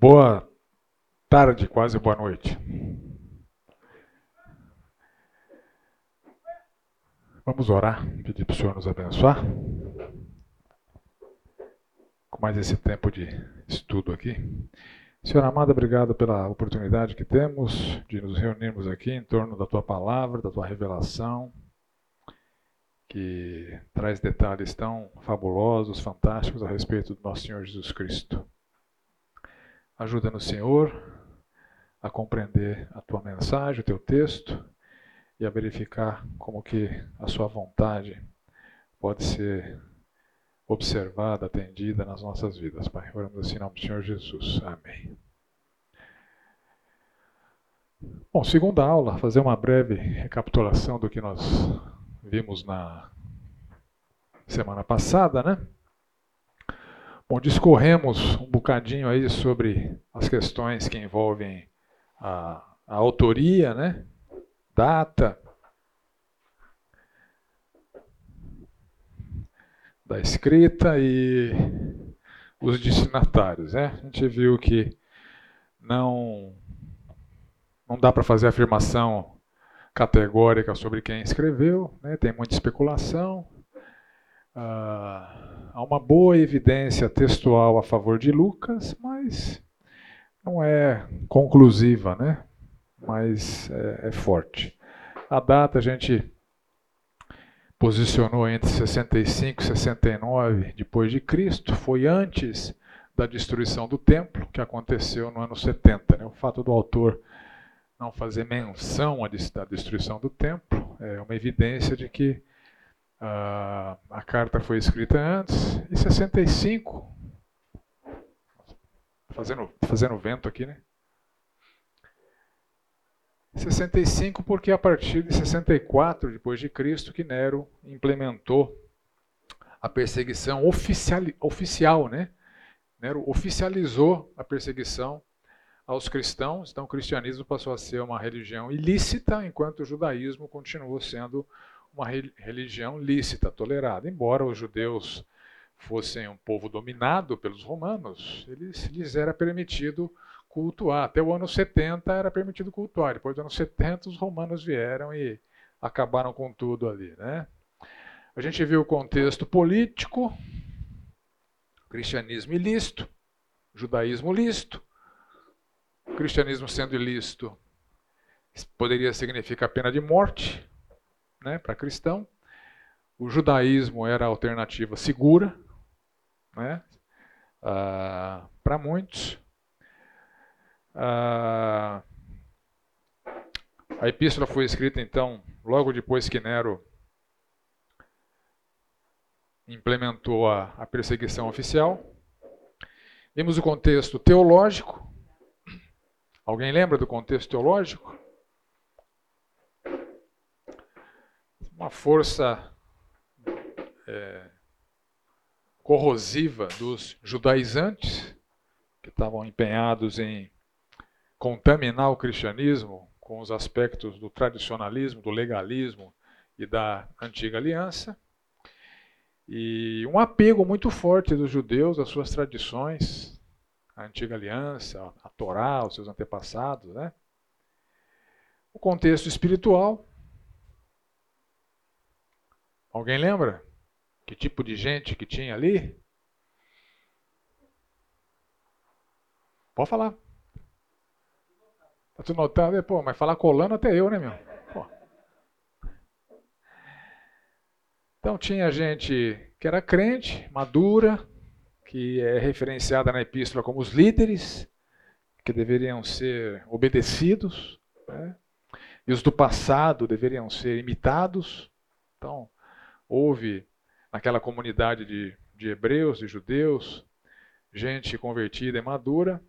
Boa tarde, quase boa noite. Vamos orar, pedir para o Senhor nos abençoar. Com mais esse tempo de estudo aqui. Senhor amado, obrigado pela oportunidade que temos de nos reunirmos aqui em torno da tua palavra, da tua revelação, que traz detalhes tão fabulosos, fantásticos a respeito do nosso Senhor Jesus Cristo. Ajuda-nos, Senhor, a compreender a tua mensagem, o teu texto e a verificar como que a sua vontade pode ser observada, atendida nas nossas vidas, Pai. Oramos assim em nome do Senhor Jesus. Amém. Bom, segunda aula, fazer uma breve recapitulação do que nós vimos na semana passada, né? Bom, discorremos um bocadinho aí sobre as questões que envolvem a, a autoria, né? data da escrita e os destinatários. Né? A gente viu que não, não dá para fazer afirmação categórica sobre quem escreveu, né? tem muita especulação. Ah, há uma boa evidência textual a favor de Lucas, mas não é conclusiva, né? mas é, é forte. A data a gente posicionou entre 65 e 69 depois de Cristo, foi antes da destruição do templo, que aconteceu no ano 70. Né? O fato do autor não fazer menção à destruição do templo é uma evidência de que a, carta foi escrita antes, em 65, fazendo, fazendo vento aqui, né? 65 porque a partir de 64 depois de Cristo que Nero implementou a perseguição oficial, oficial, né? Nero oficializou a perseguição aos cristãos, então o cristianismo passou a ser uma religião ilícita, enquanto o judaísmo continuou sendo uma religião lícita, tolerada. Embora os judeus fossem um povo dominado pelos romanos, eles, lhes era permitido cultuar. Até o ano 70 era permitido cultuar. Depois do ano 70 os romanos vieram e acabaram com tudo ali. Né? A gente viu o contexto político, cristianismo ilícito, judaísmo lícito. cristianismo sendo ilícito poderia significar pena de morte, né, para cristão. O judaísmo era a alternativa segura né, ah, para muitos. Ah, a epístola foi escrita, então, logo depois que Nero implementou a, a perseguição oficial. Vimos o contexto teológico. Alguém lembra do contexto teológico? Uma força é, corrosiva dos judaizantes, que estavam empenhados em contaminar o cristianismo com os aspectos do tradicionalismo, do legalismo e da antiga aliança. E um apego muito forte dos judeus às suas tradições, a antiga aliança, a Torá, os seus antepassados. Né? O contexto espiritual, Alguém lembra? Que tipo de gente que tinha ali? Pode falar. Tá tudo notado? Pô, mas falar colando até eu, né, meu? Pô. Então tinha gente que era crente, madura, que é referenciada na epístola como os líderes, que deveriam ser obedecidos, né? e os do passado deveriam ser imitados. Então, houve naquela comunidade de, de hebreus, de judeus, gente convertida e madura.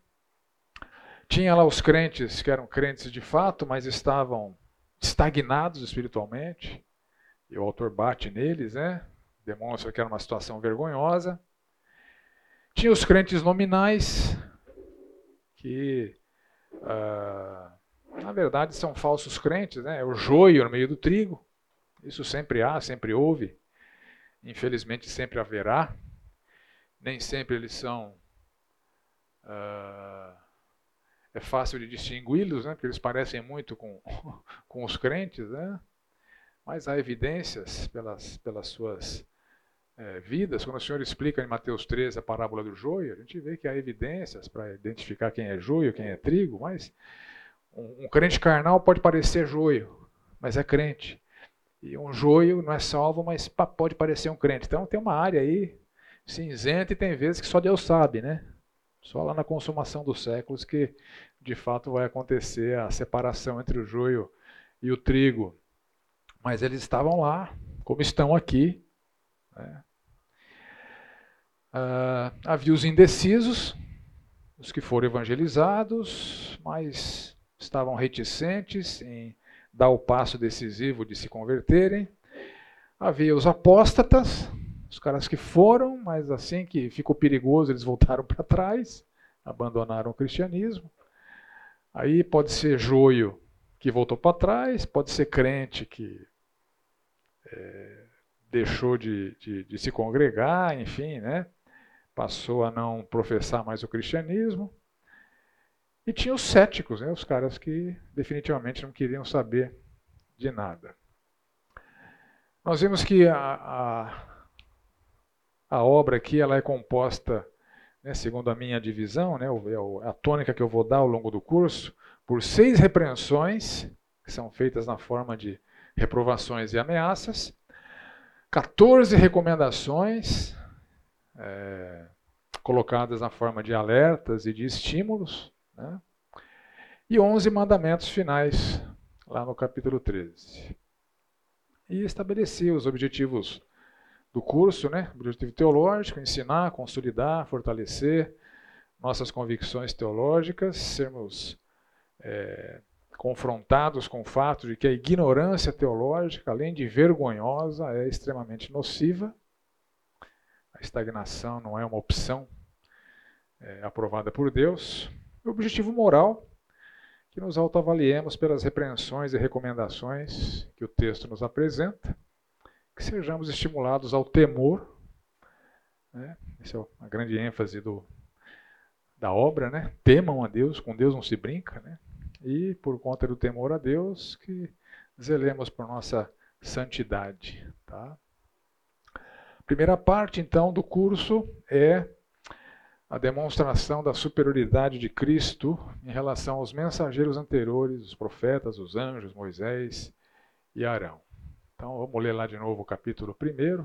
Tinha lá os crentes que eram crentes de fato, mas estavam estagnados espiritualmente. E o autor bate neles, né? Demonstra que era uma situação vergonhosa. Tinha os crentes nominais, que uh, na verdade são falsos crentes, né? É o joio no meio do trigo. Isso sempre há, sempre houve. Infelizmente sempre haverá. Nem sempre eles são uh, é fácil de distingui-los, né, porque eles parecem muito com, com os crentes, né? mas há evidências pelas, pelas suas é, vidas. Quando o Senhor explica em Mateus 13 a parábola do joio, a gente vê que há evidências para identificar quem é joio, quem é trigo, mas um, um crente carnal pode parecer joio, mas é crente. E um joio não é salvo, mas pode parecer um crente. Então tem uma área aí cinzenta e tem vezes que só Deus sabe, né? Só lá na consumação dos séculos que de fato vai acontecer a separação entre o joio e o trigo. Mas eles estavam lá, como estão aqui. Né? Ah, havia os indecisos, os que foram evangelizados, mas estavam reticentes em dar o passo decisivo de se converterem. Havia os apóstatas, os caras que foram, mas assim que ficou perigoso, eles voltaram para trás, abandonaram o cristianismo. Aí pode ser joio que voltou para trás, pode ser crente que é, deixou de, de, de, se congregar, enfim, né? passou a não professar mais o cristianismo. E tinha os céticos, né? os caras que definitivamente não queriam saber de nada. Nós vimos que a, a, a obra aqui ela é composta, né, segundo a minha divisão, né, é a tônica que eu vou dar ao longo do curso, por seis repreensões, que são feitas na forma de reprovações e ameaças, 14 recomendações é, colocadas na forma de alertas e de estímulos, né? e 11 mandamentos finais, lá no capítulo 13. E estabelecer os objetivos do curso, né? objetivo teológico, ensinar, consolidar, fortalecer nossas convicções teológicas, sermos é, confrontados com o fato de que a ignorância teológica, além de vergonhosa, é extremamente nociva. A estagnação não é uma opção é, aprovada por Deus. Objetivo moral, que nos autoavaliemos pelas repreensões e recomendações que o texto nos apresenta, que sejamos estimulados ao temor. Né? Essa é a grande ênfase do, da obra, né? Temam a Deus, com Deus não se brinca, né? e, por conta do temor a Deus, que zelemos por nossa santidade. Tá? Primeira parte, então, do curso é a demonstração da superioridade de Cristo em relação aos mensageiros anteriores, os profetas, os anjos, Moisés e Arão. Então, vamos ler lá de novo o capítulo 1.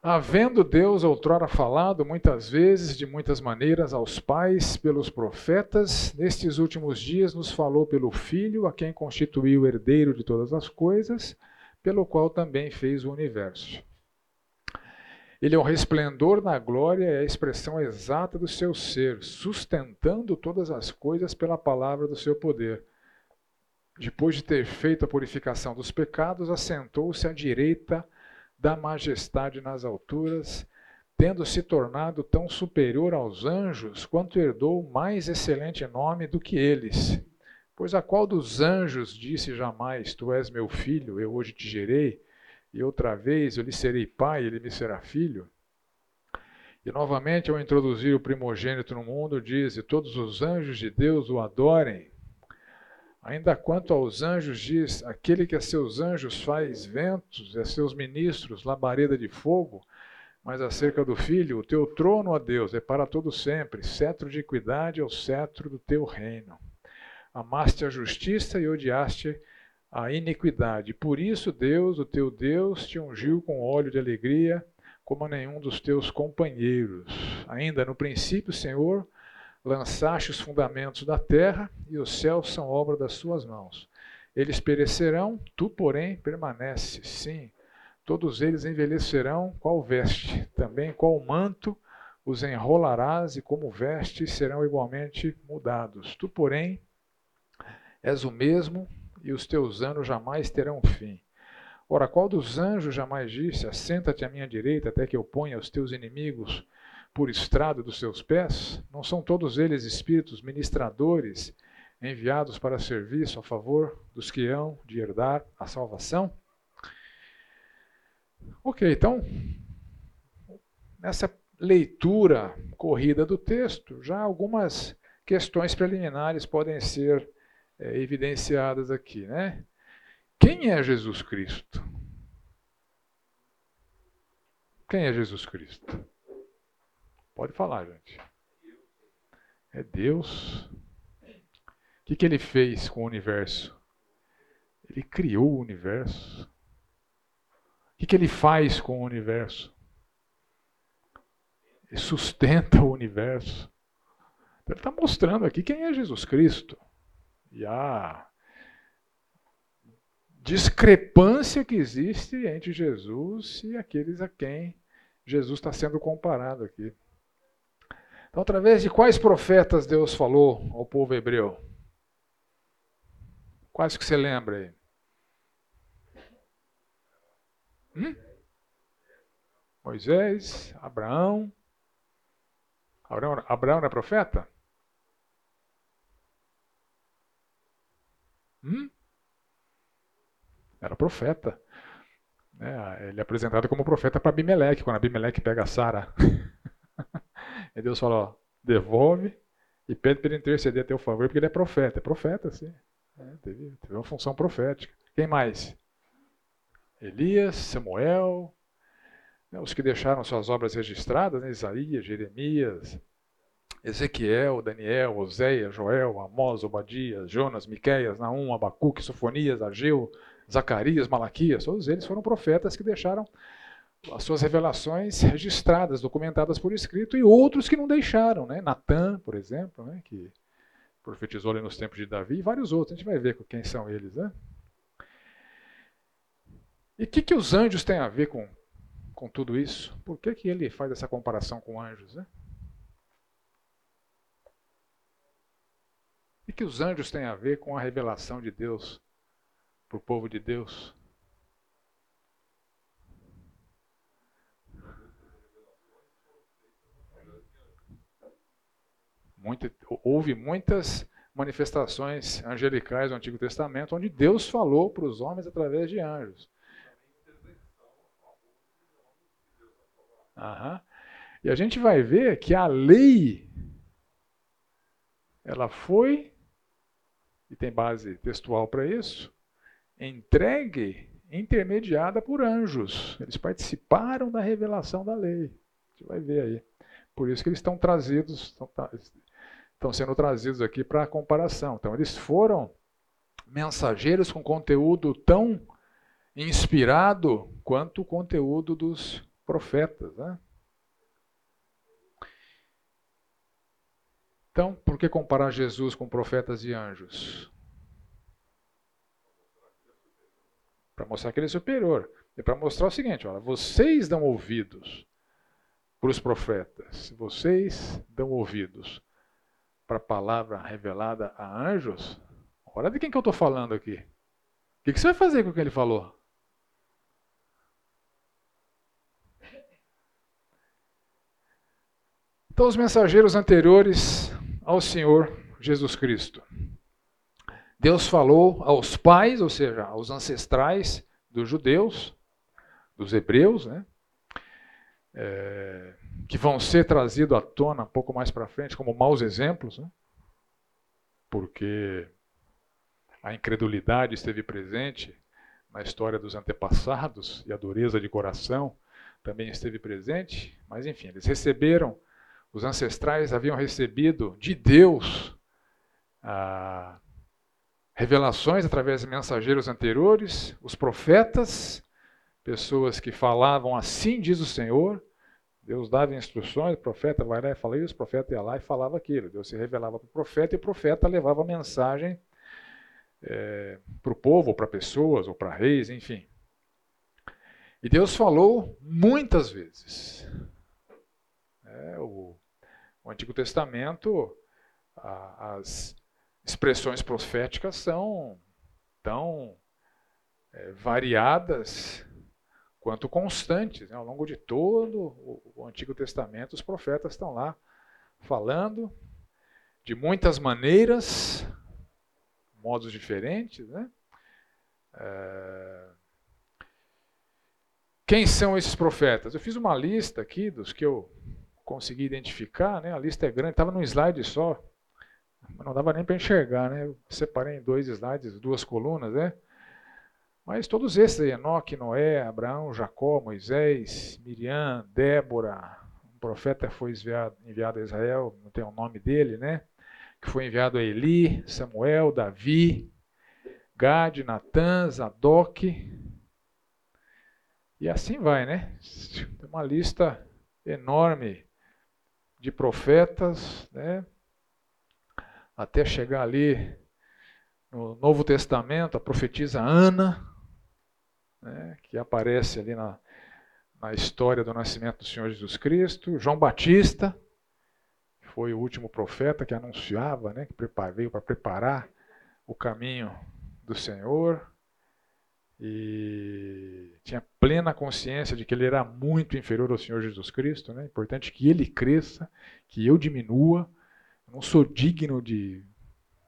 Havendo Deus outrora falado muitas vezes, de muitas maneiras, aos pais pelos profetas, nestes últimos dias nos falou pelo Filho, a quem constituiu o herdeiro de todas as coisas, pelo qual também fez o universo. Ele é o resplendor na glória e a expressão exata do seu ser, sustentando todas as coisas pela palavra do seu poder. Depois de ter feito a purificação dos pecados, assentou-se à direita da majestade nas alturas, tendo se tornado tão superior aos anjos, quanto herdou mais excelente nome do que eles. Pois a qual dos anjos disse jamais: Tu és meu filho, eu hoje te gerei, e outra vez eu lhe serei pai, ele me será filho? E novamente, ao introduzir o primogênito no mundo, diz: E todos os anjos de Deus o adorem. Ainda quanto aos anjos, diz: aquele que a seus anjos faz ventos e a seus ministros labareda de fogo. Mas acerca do filho, o teu trono, ó Deus, é para todo sempre, cetro de equidade é o cetro do teu reino. Amaste a justiça e odiaste a iniquidade. Por isso, Deus, o teu Deus, te ungiu com óleo de alegria, como a nenhum dos teus companheiros. Ainda no princípio, Senhor, Lançaste os fundamentos da terra, e os céus são obra das suas mãos. Eles perecerão, tu, porém, permaneces. Sim, todos eles envelhecerão, qual veste, também qual manto os enrolarás, e como vestes serão igualmente mudados. Tu, porém, és o mesmo, e os teus anos jamais terão fim. Ora, qual dos anjos jamais disse: Assenta-te à minha direita, até que eu ponha os teus inimigos por estrado dos seus pés? Não são todos eles espíritos ministradores enviados para serviço a favor dos que hão de herdar a salvação? Ok, então, nessa leitura corrida do texto, já algumas questões preliminares podem ser é, evidenciadas aqui. Né? Quem é Jesus Cristo? Quem é Jesus Cristo? Pode falar, gente. É Deus. O que, que ele fez com o universo? Ele criou o universo. O que, que ele faz com o universo? Ele sustenta o universo. Ele está mostrando aqui quem é Jesus Cristo. E a discrepância que existe entre Jesus e aqueles a quem Jesus está sendo comparado aqui. Então, através de quais profetas Deus falou ao povo hebreu? Quais que você lembra aí? Hum? Moisés, Abraão. Abraão. Abraão é profeta? Hum? Era profeta. É, ele é apresentado como profeta para Abimeleque, quando Abimeleque pega Sara. e Deus fala, ó, devolve e pede para ele interceder a teu favor, porque ele é profeta. É profeta, sim. É, teve, teve uma função profética. Quem mais? Elias, Samuel, né, os que deixaram suas obras registradas, né, Isaías, Jeremias, Ezequiel, Daniel, Oséias, Joel, Amós, Obadias, Jonas, Miqueias, Naum, Abacuque, Sofonias, Ageu, Zacarias, Malaquias, todos eles foram profetas que deixaram as suas revelações registradas, documentadas por escrito, e outros que não deixaram, né? Natan, por exemplo, né? que profetizou ali nos tempos de Davi, e vários outros. A gente vai ver quem são eles, né? E o que, que os anjos têm a ver com, com tudo isso? Por que, que ele faz essa comparação com anjos? Né? Que os anjos têm a ver com a revelação de Deus para o povo de Deus? Houve muitas manifestações angelicais no Antigo Testamento onde Deus falou para os homens através de anjos. Uhum. E a gente vai ver que a lei, ela foi, e tem base textual para isso, entregue, intermediada por anjos. Eles participaram da revelação da lei. A gente vai ver aí. Por isso que eles estão trazidos, estão, estão sendo trazidos aqui para a comparação. Então, eles foram mensageiros com conteúdo tão inspirado quanto o conteúdo dos profetas. Né? Então, por que comparar Jesus com profetas e anjos? Para mostrar que ele é superior. E para mostrar o seguinte: olha, vocês dão ouvidos para os profetas, vocês dão ouvidos para a palavra revelada a anjos, olha de quem que eu estou falando aqui. O que, que você vai fazer com o que ele falou? Então, os mensageiros anteriores ao Senhor Jesus Cristo. Deus falou aos pais, ou seja, aos ancestrais dos judeus, dos hebreus, né? É, que vão ser trazidos à tona um pouco mais para frente como maus exemplos, né? porque a incredulidade esteve presente na história dos antepassados e a dureza de coração também esteve presente, mas enfim, eles receberam os ancestrais haviam recebido de Deus ah, revelações através de mensageiros anteriores, os profetas, pessoas que falavam assim diz o Senhor. Deus dava instruções, o profeta vai lá e fala isso, o profeta ia lá e falava aquilo. Deus se revelava para o profeta e o profeta levava a mensagem é, para o povo, para pessoas, ou para reis, enfim. E Deus falou muitas vezes. É, o, Antigo Testamento, a, as expressões proféticas são tão é, variadas quanto constantes. Né? Ao longo de todo o, o Antigo Testamento, os profetas estão lá falando de muitas maneiras, modos diferentes. Né? É... Quem são esses profetas? Eu fiz uma lista aqui dos que eu consegui identificar, né? a lista é grande, estava num slide só, não dava nem para enxergar, né? Eu separei em dois slides, duas colunas, né? Mas todos esses Enoque, Noé, Abraão, Jacó, Moisés, Miriam, Débora, um profeta foi enviado, enviado a Israel, não tem o nome dele, né? Que foi enviado a Eli, Samuel, Davi, Gad, Natan, Zadok. E assim vai, né? Tem uma lista enorme de profetas, né? Até chegar ali no Novo Testamento, a profetisa Ana, né? que aparece ali na, na história do nascimento do Senhor Jesus Cristo, João Batista, que foi o último profeta que anunciava, né? que veio para preparar o caminho do Senhor e tinha plena consciência de que ele era muito inferior ao Senhor Jesus Cristo. Né? Importante que ele cresça, que eu diminua. Eu não sou digno de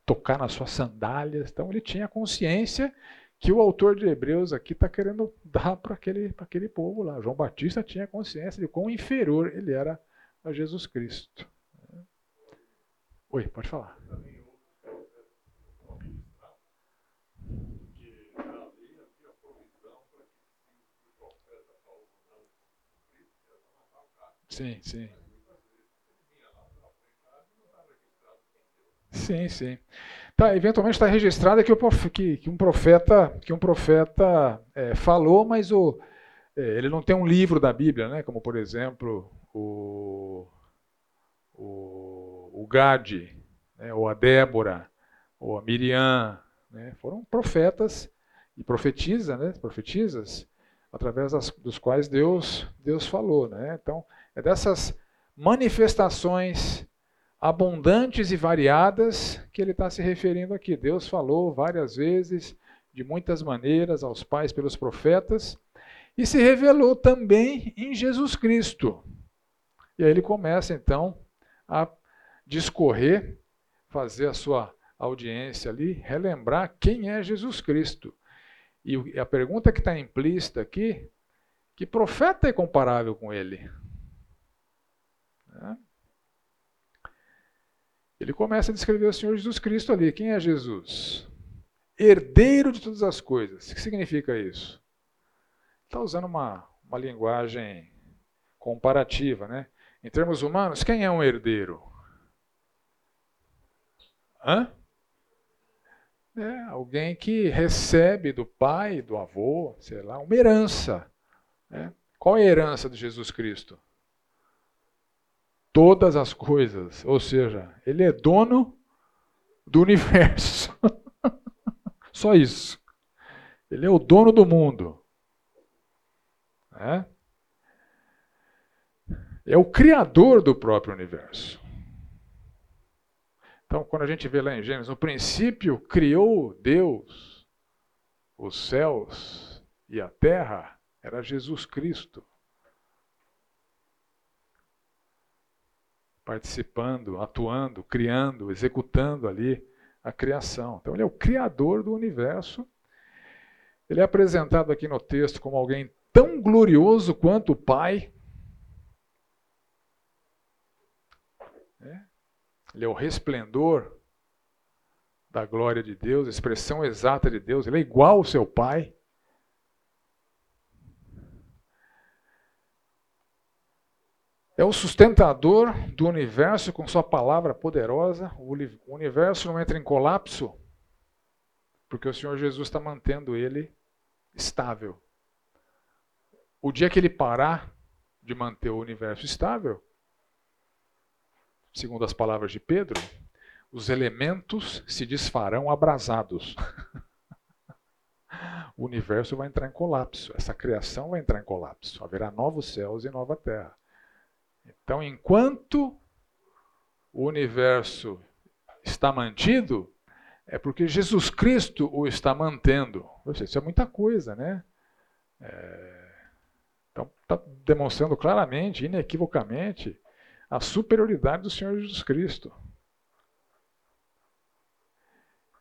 tocar nas suas sandálias. Então ele tinha consciência que o autor de Hebreus aqui está querendo dar para aquele, aquele povo lá. João Batista tinha consciência de quão inferior ele era a Jesus Cristo. Oi, pode falar. Sim, sim. Sim, sim. Tá, eventualmente está registrado que, o, que, que, um profeta, que um profeta é, falou, mas o, é, ele não tem um livro da Bíblia, né? como por exemplo o, o, o Gade, né? ou a Débora, ou a Miriam. Né? Foram profetas e profetiza, né? profetizas, através das, dos quais Deus, Deus falou. Né? Então, é dessas manifestações abundantes e variadas que ele está se referindo aqui. Deus falou várias vezes, de muitas maneiras, aos pais pelos profetas, e se revelou também em Jesus Cristo. E aí ele começa então a discorrer, fazer a sua audiência ali, relembrar quem é Jesus Cristo. E a pergunta que está implícita aqui, que profeta é comparável com ele? Ele começa a descrever o Senhor Jesus Cristo ali. Quem é Jesus? Herdeiro de todas as coisas. O que significa isso? Está usando uma, uma linguagem comparativa, né? Em termos humanos, quem é um herdeiro? Hã? É, alguém que recebe do pai, do avô, sei lá, uma herança. Né? Qual é a herança de Jesus Cristo? todas as coisas. Ou seja, ele é dono do universo. Só isso. Ele é o dono do mundo. É? é o criador do próprio universo. Então, quando a gente vê lá em Gênesis, no princípio criou Deus os céus e a terra, era Jesus Cristo. participando, atuando, criando, executando ali a criação. Então ele é o criador do universo. Ele é apresentado aqui no texto como alguém tão glorioso quanto o Pai. Ele é o resplendor da glória de Deus, a expressão exata de Deus. Ele é igual ao seu Pai. É o sustentador do universo com sua palavra poderosa. O universo não entra em colapso porque o Senhor Jesus está mantendo ele estável. O dia que ele parar de manter o universo estável, segundo as palavras de Pedro, os elementos se desfarão abrasados. o universo vai entrar em colapso, essa criação vai entrar em colapso. Haverá novos céus e nova terra. Então, enquanto o universo está mantido, é porque Jesus Cristo o está mantendo. Isso é muita coisa, né? É... Então, está demonstrando claramente, inequivocamente, a superioridade do Senhor Jesus Cristo.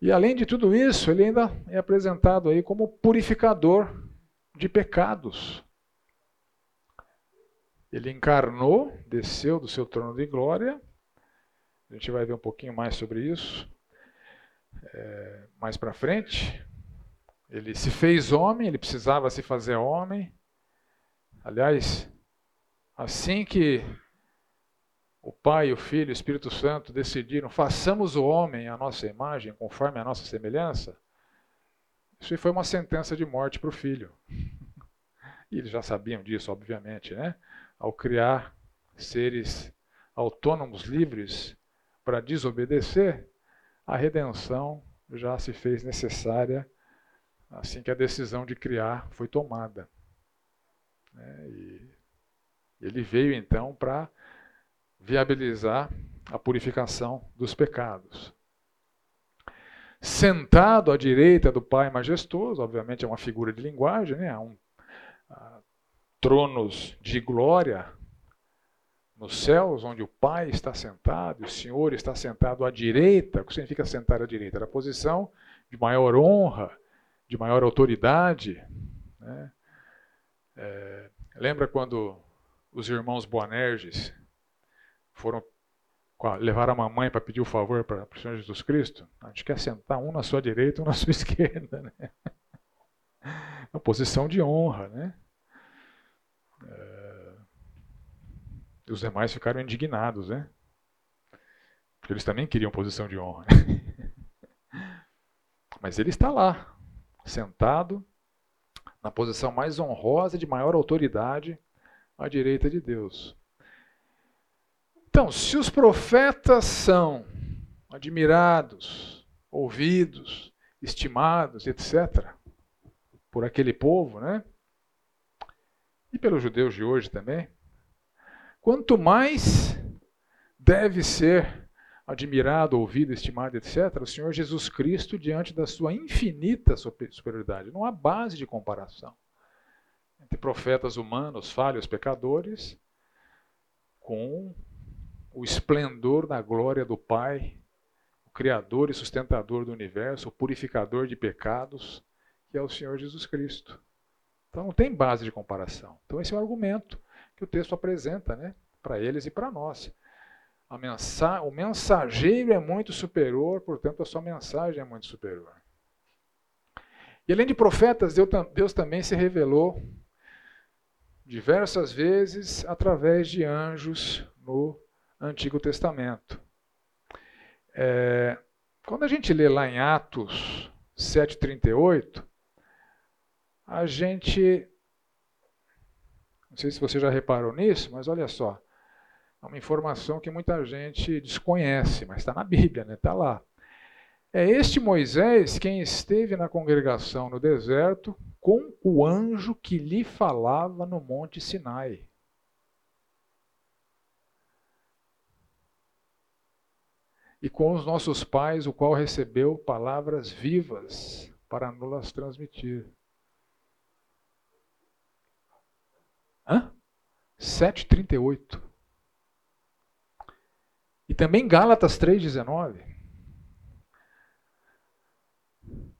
E além de tudo isso, ele ainda é apresentado aí como purificador de pecados. Ele encarnou, desceu do seu trono de glória, A gente vai ver um pouquinho mais sobre isso é, mais para frente. Ele se fez homem, ele precisava se fazer homem. Aliás, assim que o Pai, o Filho o Espírito Santo decidiram, façamos o homem à nossa imagem, conforme a nossa semelhança, isso foi uma sentença de morte para o filho. E eles já sabiam disso, obviamente, né? Ao criar seres autônomos, livres, para desobedecer, a redenção já se fez necessária assim que a decisão de criar foi tomada. Né? E ele veio então para viabilizar a purificação dos pecados. Sentado à direita do Pai majestoso, obviamente é uma figura de linguagem, né? um há tronos de glória nos céus, onde o Pai está sentado, o Senhor está sentado à direita. O que significa sentar à direita? Era a posição de maior honra, de maior autoridade. Né? É, lembra quando os irmãos Boanerges foram levar a mamãe para pedir o favor para o Senhor Jesus Cristo? A gente quer sentar um na sua direita um na sua esquerda. Né? Uma posição de honra, né? E os demais ficaram indignados, né? Porque eles também queriam posição de honra. Mas ele está lá, sentado, na posição mais honrosa, de maior autoridade, à direita de Deus. Então, se os profetas são admirados, ouvidos, estimados, etc., por aquele povo, né? E pelos judeus de hoje também, Quanto mais deve ser admirado, ouvido, estimado, etc., o Senhor Jesus Cristo diante da sua infinita superioridade. Não há base de comparação entre profetas humanos, falhos, pecadores, com o esplendor da glória do Pai, o Criador e sustentador do universo, o purificador de pecados, que é o Senhor Jesus Cristo. Então não tem base de comparação. Então esse é o argumento que o texto apresenta né, para eles e para nós. O mensageiro é muito superior, portanto, a sua mensagem é muito superior. E além de profetas, Deus também se revelou diversas vezes através de anjos no Antigo Testamento. É, quando a gente lê lá em Atos 7,38, a gente não sei se você já reparou nisso, mas olha só. É uma informação que muita gente desconhece, mas está na Bíblia, né? Está lá. É este Moisés quem esteve na congregação no deserto com o anjo que lhe falava no Monte Sinai. E com os nossos pais, o qual recebeu palavras vivas para nos transmitir. Hã? 7,38. E também Gálatas 3,19.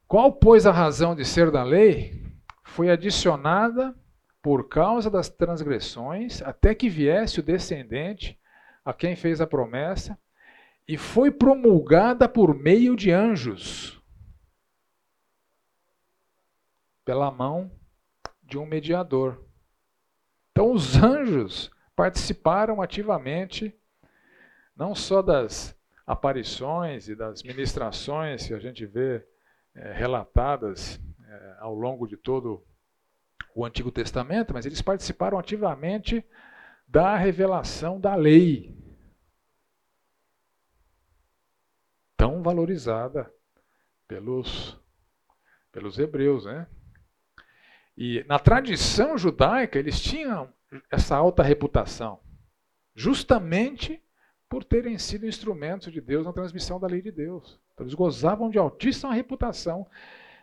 Qual, pois, a razão de ser da lei? Foi adicionada por causa das transgressões, até que viesse o descendente a quem fez a promessa, e foi promulgada por meio de anjos, pela mão de um mediador. Então, os anjos participaram ativamente, não só das aparições e das ministrações que a gente vê é, relatadas é, ao longo de todo o Antigo Testamento, mas eles participaram ativamente da revelação da lei, tão valorizada pelos, pelos hebreus, né? E na tradição judaica, eles tinham essa alta reputação, justamente por terem sido instrumentos de Deus na transmissão da lei de Deus. Então, eles gozavam de altíssima reputação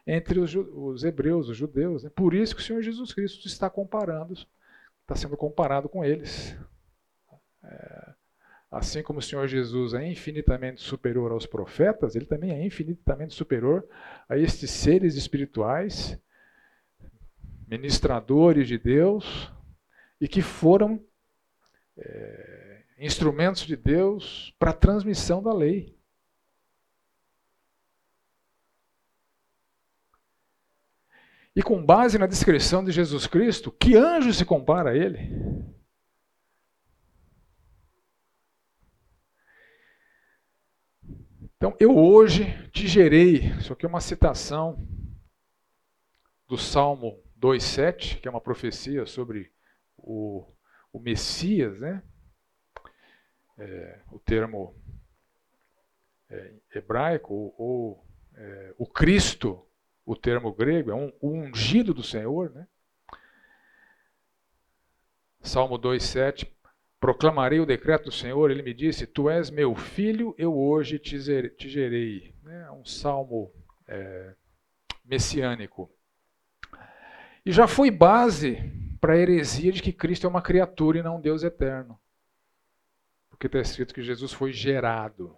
entre os, os hebreus, os judeus. Né? Por isso que o Senhor Jesus Cristo está comparando, está sendo comparado com eles. É, assim como o Senhor Jesus é infinitamente superior aos profetas, ele também é infinitamente superior a estes seres espirituais ministradores de Deus e que foram é, instrumentos de Deus para a transmissão da lei. E com base na descrição de Jesus Cristo, que anjo se compara a ele? Então, eu hoje te gerei, isso aqui é uma citação do Salmo 2,7, que é uma profecia sobre o, o Messias, né? É, o termo é, hebraico, ou, ou é, o Cristo, o termo grego, é um, ungido do Senhor, né? Salmo 2,7 Proclamarei o decreto do Senhor, ele me disse: Tu és meu filho, eu hoje te, gerei. É um salmo é, messiânico. E já foi base para a heresia de que Cristo é uma criatura e não um Deus eterno. Porque está escrito que Jesus foi gerado.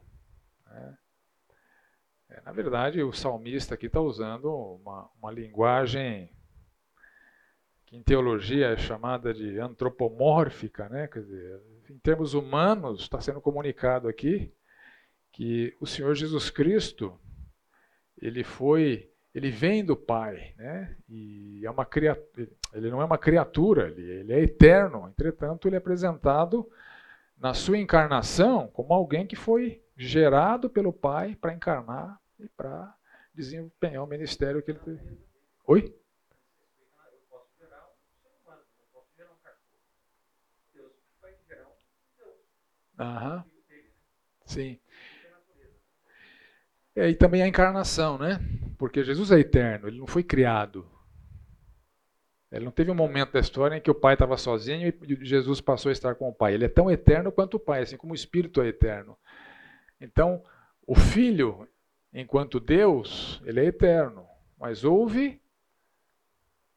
Né? É, na verdade, o salmista aqui está usando uma, uma linguagem que em teologia é chamada de antropomórfica, né? Quer dizer, em termos humanos, está sendo comunicado aqui que o Senhor Jesus Cristo ele foi, ele vem do Pai, né? E é uma criatura, ele não é uma criatura, ele, ele é eterno. Entretanto, ele é apresentado na sua encarnação como alguém que foi gerado pelo Pai para encarnar e para desempenhar o ministério que ele teve. Oi? Aham. Sim. É, e também a encarnação, né? Porque Jesus é eterno, ele não foi criado. Ele não teve um momento da história em que o pai estava sozinho e Jesus passou a estar com o pai. Ele é tão eterno quanto o pai, assim como o espírito é eterno. Então, o filho, enquanto Deus, ele é eterno. Mas houve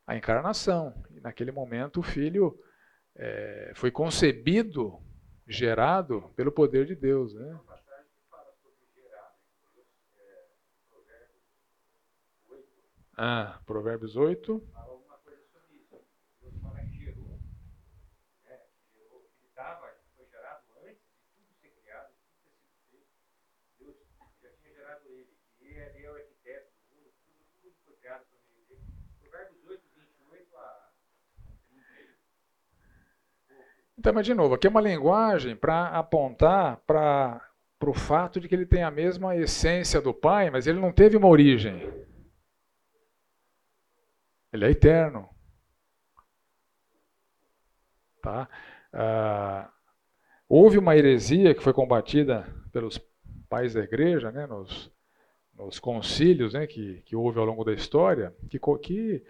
a encarnação. E naquele momento o filho é, foi concebido gerado pelo poder de Deus. Né? Ah, Provérbios 8. Então, mas de novo, aqui é uma linguagem para apontar para o fato de que ele tem a mesma essência do Pai, mas ele não teve uma origem. Ele é eterno. Tá? Ah, houve uma heresia que foi combatida pelos pais da igreja, né, nos, nos concílios né, que, que houve ao longo da história, que, que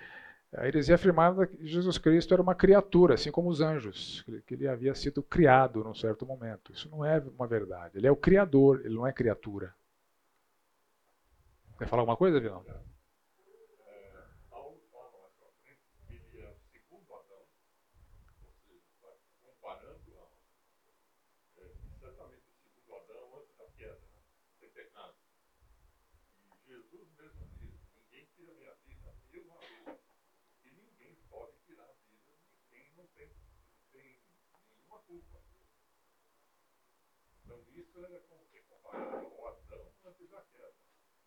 a heresia afirmava que Jesus Cristo era uma criatura, assim como os anjos, que ele havia sido criado num certo momento. Isso não é uma verdade. Ele é o criador, ele não é criatura. Quer falar alguma coisa, Vilão? isso era como se comparado ao Adão antes da queda.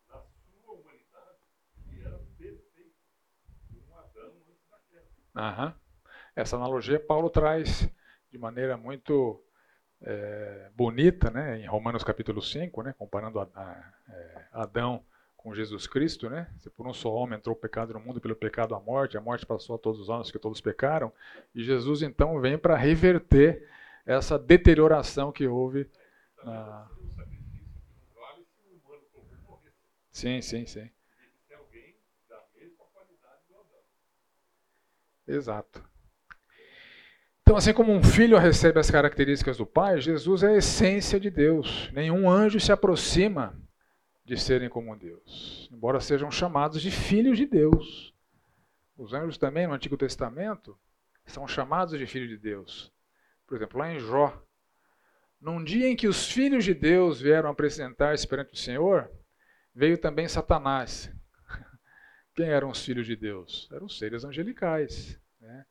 Na sua humanidade, ele era perfeito. Um Adão antes Aham. Essa analogia Paulo traz de maneira muito é, bonita, né, em Romanos capítulo 5, né, comparando a, a, é, Adão com Jesus Cristo, né? Se por um só homem entrou o pecado no mundo, pelo pecado a morte, a morte passou a todos os homens que todos pecaram, e Jesus então vem para reverter essa deterioração que houve ah. Sim, sim, sim. Exato. Então, assim como um filho recebe as características do pai, Jesus é a essência de Deus. Nenhum anjo se aproxima de serem como Deus, embora sejam chamados de filhos de Deus. Os anjos também no Antigo Testamento são chamados de filhos de Deus. Por exemplo, lá em Jó, num dia em que os filhos de Deus vieram apresentar-se perante o Senhor, veio também Satanás. Quem eram os filhos de Deus? Eram seres angelicais. Né?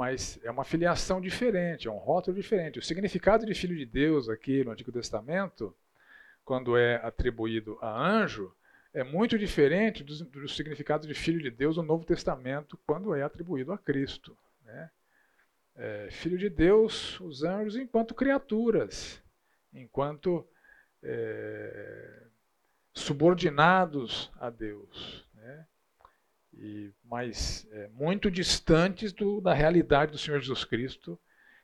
mas é uma filiação diferente, é um rótulo diferente. O significado de filho de Deus aqui no Antigo Testamento, quando é atribuído a anjo, é muito diferente do, do significado de filho de Deus no Novo Testamento, quando é atribuído a Cristo. Né? É, filho de Deus, os anjos, enquanto criaturas, enquanto é, subordinados a Deus. Né? E, mas é, muito distantes do, da realidade do Senhor Jesus Cristo,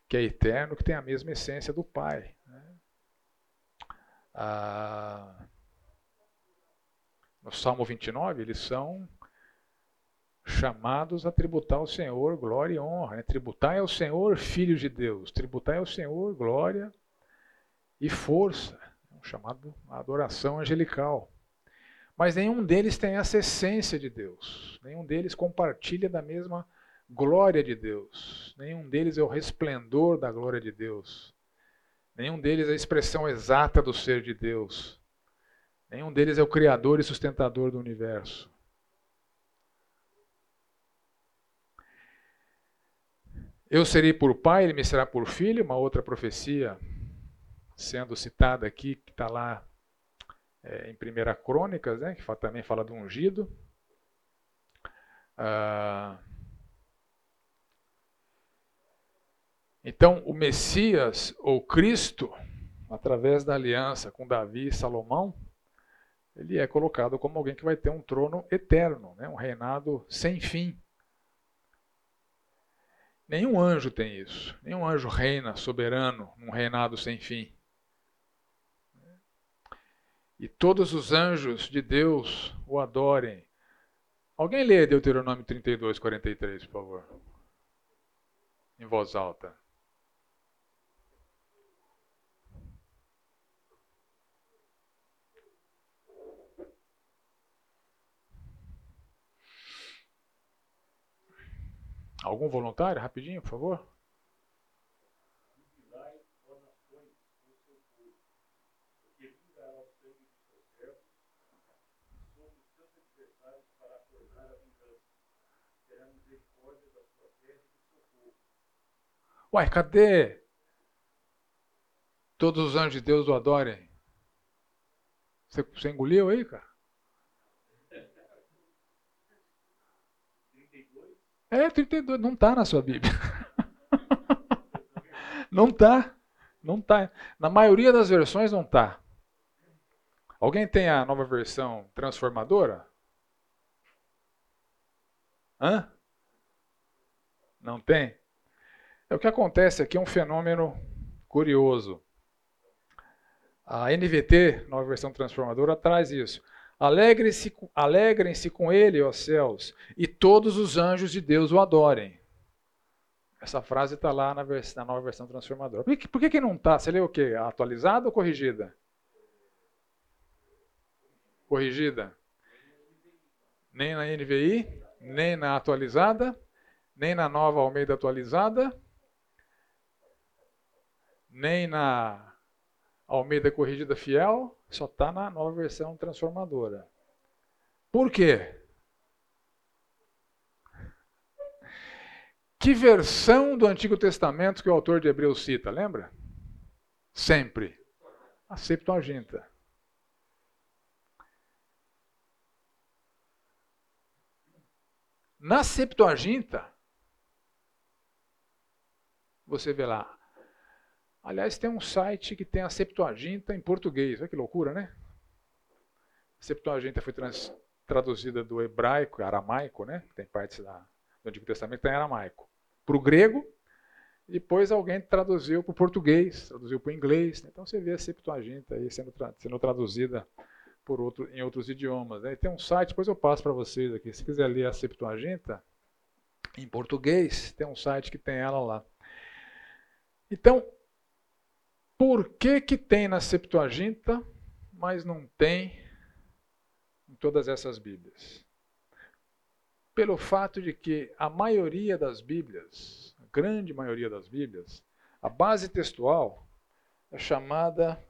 que é eterno, que tem a mesma essência do Pai. Né? Ah, no Salmo 29, eles são chamados a tributar ao Senhor glória e honra. Né? Tributar ao Senhor, filhos de Deus. Tributar ao Senhor glória e força. É um chamado adoração angelical. Mas nenhum deles tem essa essência de Deus. Nenhum deles compartilha da mesma glória de Deus. Nenhum deles é o resplendor da glória de Deus. Nenhum deles é a expressão exata do ser de Deus. Nenhum deles é o criador e sustentador do universo. Eu serei por pai, ele me será por filho, uma outra profecia sendo citada aqui, que está lá é, em Primeira Crônicas, né, que também fala do ungido. Ah, então, o Messias, ou Cristo, através da aliança com Davi e Salomão, ele é colocado como alguém que vai ter um trono eterno, né, um reinado sem fim. Nenhum anjo tem isso. Nenhum anjo reina soberano num reinado sem fim. E todos os anjos de Deus o adorem. Alguém lê Deuteronômio 32, 43, por favor. Em voz alta. Algum voluntário? Rapidinho, por favor. Uai, cadê? Todos os anjos de Deus o adorem. Você, você engoliu aí, cara? É, 32. Não está na sua Bíblia. não está. Não está. Na maioria das versões não está. Alguém tem a nova versão transformadora? Hã? Não tem? É o que acontece aqui é um fenômeno curioso. A NVT, nova versão transformadora, traz isso. Alegrem-se alegrem com ele, ó céus, e todos os anjos de Deus o adorem. Essa frase está lá na, na, nova versão transformadora. Por que, por que, que não está? Você leu o quê? Atualizada ou corrigida? Corrigida. Nem na NVI, nem na atualizada, nem na nova Almeida atualizada, nem na Almeida corrigida fiel, só está na nova versão transformadora. Por quê? Que versão do Antigo Testamento que o autor de Hebreus cita, lembra? Sempre. A Septuaginta. Na Septuaginta, você vê lá, Aliás, tem um site que tem a Septuaginta em português. Olha que loucura, né? A Septuaginta foi trans, traduzida do hebraico, aramaico, né? Tem partes da, do Antigo Testamento que tem aramaico. Para o grego, depois alguém traduziu para o português, traduziu para o inglês. Né? Então você vê a Septuaginta aí sendo, sendo traduzida por outro, em outros idiomas. Né? Tem um site, depois eu passo para vocês aqui. Se quiser ler a Septuaginta em português, tem um site que tem ela lá. Então, por que, que tem na Septuaginta, mas não tem em todas essas Bíblias? Pelo fato de que a maioria das Bíblias, a grande maioria das Bíblias, a base textual é chamada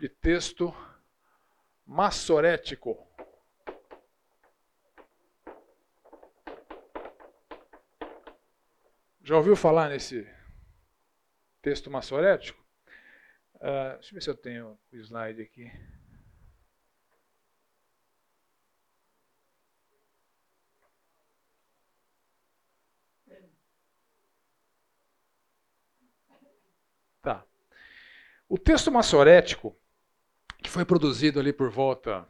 de texto massorético. Já ouviu falar nesse texto maçorético? Uh, deixa eu ver se eu tenho o slide aqui. Tá. O texto maçorético, que foi produzido ali por volta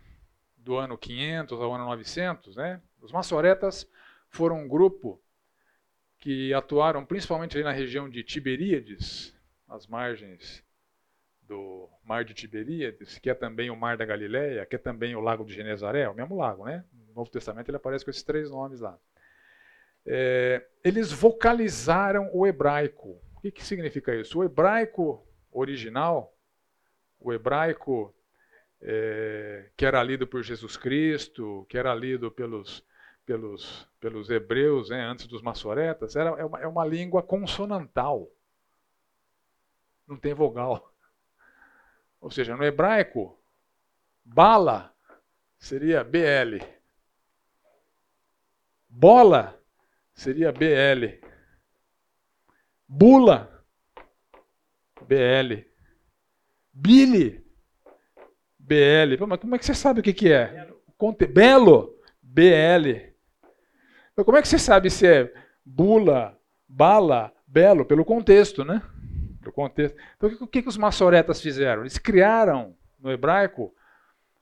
do ano 500 ao ano 900, né? Os maçoretas foram um grupo que atuaram principalmente ali na região de Tiberíades, as margens do Mar de Tiberíades, que é também o Mar da Galileia, que é também o Lago de Genezaré, o mesmo lago, né? No Novo Testamento ele aparece com esses três nomes lá. É, eles vocalizaram o hebraico. O que, que significa isso? O hebraico original, o hebraico é, que era lido por Jesus Cristo, que era lido pelos, pelos, pelos hebreus né, antes dos maçoretas, era, é, uma, é uma língua consonantal. Não tem vogal. Ou seja, no hebraico, bala seria BL. Bola seria BL. Bula, BL. Billy, BL. Pô, mas como é que você sabe o que, que é? Conte... Belo, BL. Mas como é que você sabe se é bula, bala, belo? Pelo contexto, né? Contexto. Então o que, que os maçoretas fizeram? Eles criaram no hebraico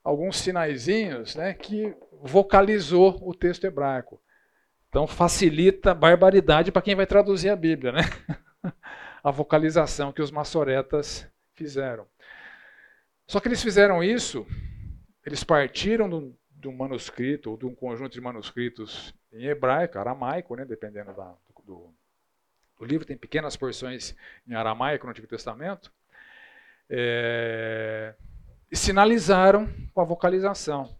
alguns sinaizinhos né, que vocalizou o texto hebraico. Então facilita a barbaridade para quem vai traduzir a Bíblia, né? a vocalização que os maçoretas fizeram. Só que eles fizeram isso, eles partiram de um manuscrito, ou de um conjunto de manuscritos em hebraico, aramaico, né, dependendo da, do, do, livro, tem pequenas porções em aramaico no Antigo Testamento, é, e sinalizaram com a vocalização.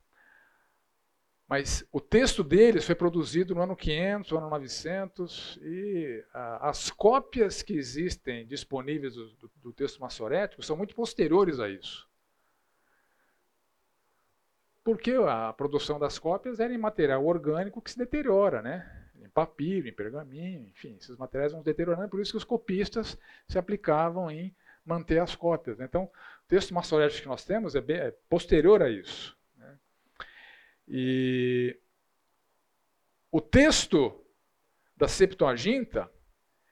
Mas o texto deles foi produzido no ano 500, no ano 900, e a, as cópias que existem disponíveis do, do, do texto maçorético são muito posteriores a isso. Porque a produção das cópias era em material orgânico que se deteriora, né? Em papiro, em pergaminho, enfim, esses materiais vão se deteriorando, por isso que os copistas se aplicavam em manter as cópias. Né? Então, o texto maçorético que nós temos é, bem, é posterior a isso. Né? E o texto da Septuaginta,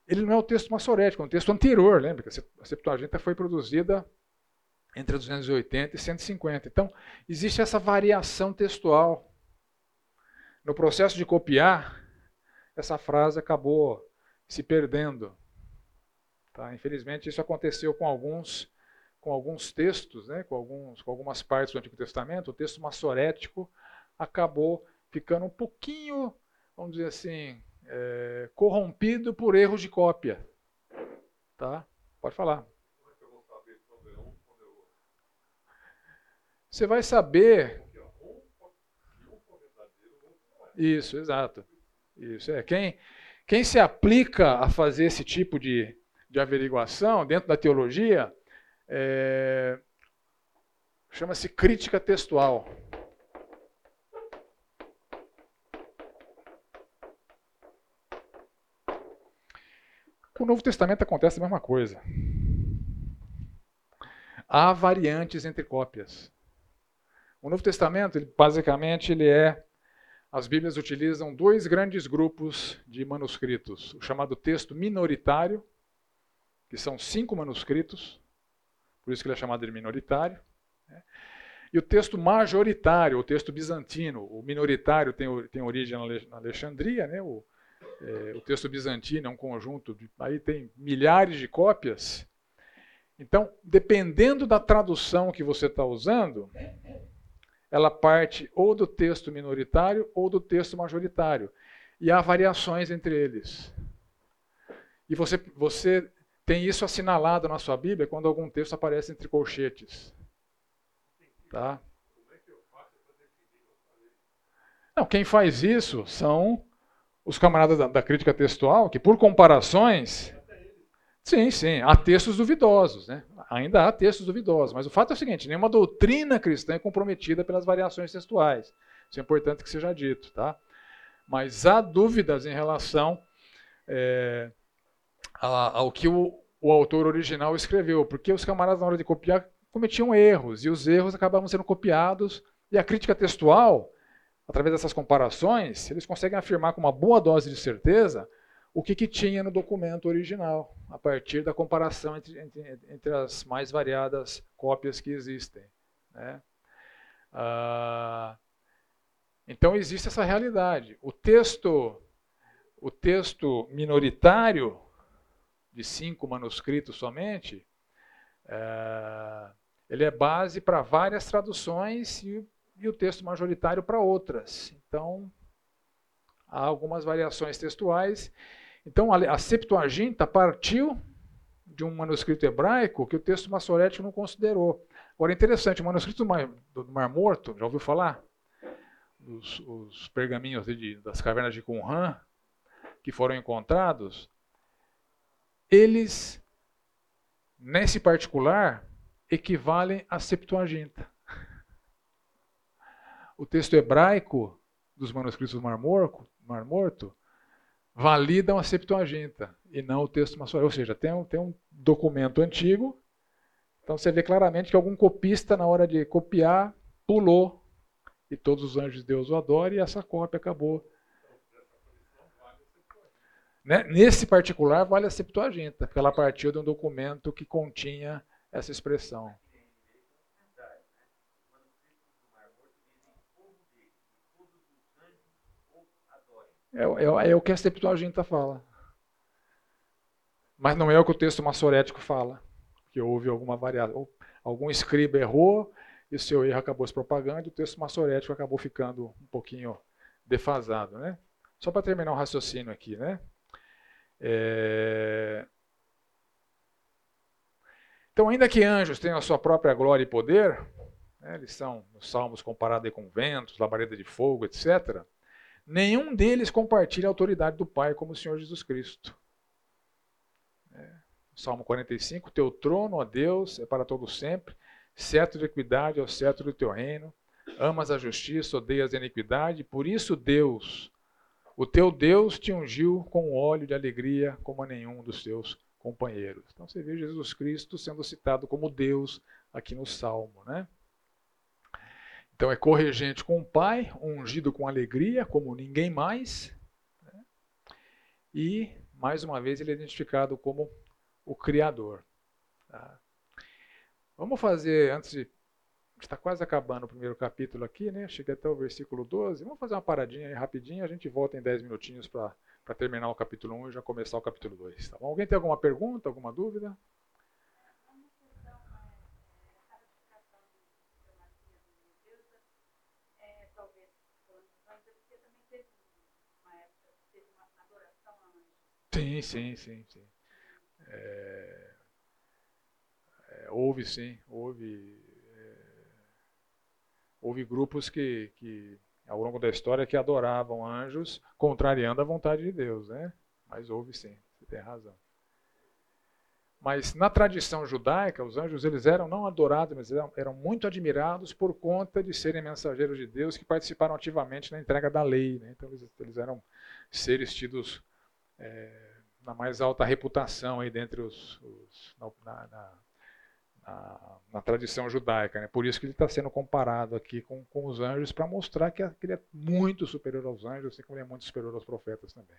ele não é o texto maçorético, é um texto anterior, lembra que a Septuaginta foi produzida entre 280 e 150. Então, existe essa variação textual. No processo de copiar, essa frase acabou se perdendo. Tá? Infelizmente, isso aconteceu com alguns, com alguns textos, né? com, alguns, com algumas partes do Antigo Testamento. O texto massorético acabou ficando um pouquinho, vamos dizer assim, é, corrompido por erros de cópia. Tá? Pode falar. Você vai saber. Isso, exato. Isso é. Quem, quem se aplica a fazer esse tipo de, de averiguação dentro da teologia é, chama-se crítica textual. Com o Novo Testamento acontece a mesma coisa. Há variantes entre cópias. O Novo Testamento, ele, basicamente, ele é as Bíblias utilizam dois grandes grupos de manuscritos: o chamado texto minoritário, que são cinco manuscritos, por isso que ele é chamado de minoritário, né? e o texto majoritário, o texto bizantino. O minoritário tem, tem origem na Alexandria, né? o, é, o texto bizantino é um conjunto, de, aí tem milhares de cópias. Então, dependendo da tradução que você está usando, ela parte ou do texto minoritário ou do texto majoritário. E há variações entre eles. E você, você tem isso assinalado na sua Bíblia quando algum texto aparece entre colchetes. Tá? Não, quem faz isso são os camaradas da, da crítica textual, que por comparações Sim, sim. Há textos duvidosos, né? Ainda há textos duvidosos. Mas o fato é o seguinte: nenhuma doutrina cristã é comprometida pelas variações textuais. Isso é importante que seja dito, tá? Mas há dúvidas em relação é, ao que o, o autor original escreveu, porque os camaradas, na hora de copiar, cometiam erros, e os erros acabavam sendo copiados, e a crítica textual, através dessas comparações, eles conseguem afirmar com uma boa dose de certeza o que, que tinha no documento original, a partir da comparação entre, entre, entre as mais variadas cópias que existem. Né? Ah, então existe essa realidade. O texto, o texto minoritário de cinco manuscritos somente, é, ele é base para várias traduções e, e o texto majoritário para outras. Então há algumas variações textuais então, a Septuaginta partiu de um manuscrito hebraico que o texto massorético não considerou. Agora, interessante, o manuscrito do Mar, do Mar Morto, já ouviu falar? Os, os pergaminhos de, das cavernas de Qumran, que foram encontrados, eles, nesse particular, equivalem à Septuaginta. O texto hebraico dos manuscritos do Mar Morto, Mar Morto validam a Septuaginta e não o texto massorético. Ou seja, tem um, tem um documento antigo, então você vê claramente que algum copista, na hora de copiar, pulou e todos os anjos de Deus o adoram e essa cópia acabou. Né? Nesse particular, vale a Septuaginta, porque ela partiu de um documento que continha essa expressão. É, é, é o que a Septuaginta fala. Mas não é o que o texto massorético fala. Que houve alguma variação. Algum escriba errou e o seu erro acabou se propagando e o texto massorético acabou ficando um pouquinho defasado. Né? Só para terminar o raciocínio aqui. Né? É... Então, ainda que anjos tenham a sua própria glória e poder, né, eles são, nos salmos, comparados com ventos, labareda de fogo, etc., Nenhum deles compartilha a autoridade do Pai como o Senhor Jesus Cristo. É. Salmo 45, teu trono, ó Deus, é para todo sempre, cetro de equidade é o cetro do teu reino, amas a justiça, odeias a iniquidade, por isso Deus, o teu Deus te ungiu com óleo de alegria como a nenhum dos seus companheiros. Então você vê Jesus Cristo sendo citado como Deus aqui no Salmo, né? Então é corregente com o Pai, ungido com alegria, como ninguém mais. Né? E, mais uma vez, ele é identificado como o Criador. Tá? Vamos fazer, antes de. Está quase acabando o primeiro capítulo aqui, né? Chega até o versículo 12. Vamos fazer uma paradinha aí rapidinho, a gente volta em 10 minutinhos para terminar o capítulo 1 e já começar o capítulo 2. Tá bom? Alguém tem alguma pergunta, alguma dúvida? Sim, sim, sim, sim. É, é, houve sim, houve, é, houve grupos que, que, ao longo da história, que adoravam anjos, contrariando a vontade de Deus, né? Mas houve sim, você tem razão. Mas na tradição judaica, os anjos eles eram não adorados, mas eram, eram, muito admirados por conta de serem mensageiros de Deus que participaram ativamente na entrega da lei. Né? Então eles, eles eram seres tidos é, na mais alta reputação aí dentre os, os na, na, na, na, tradição judaica. Né? Por isso que ele está sendo comparado aqui com, com os anjos para mostrar que, ele é muito superior aos anjos, assim como ele é muito superior aos profetas também.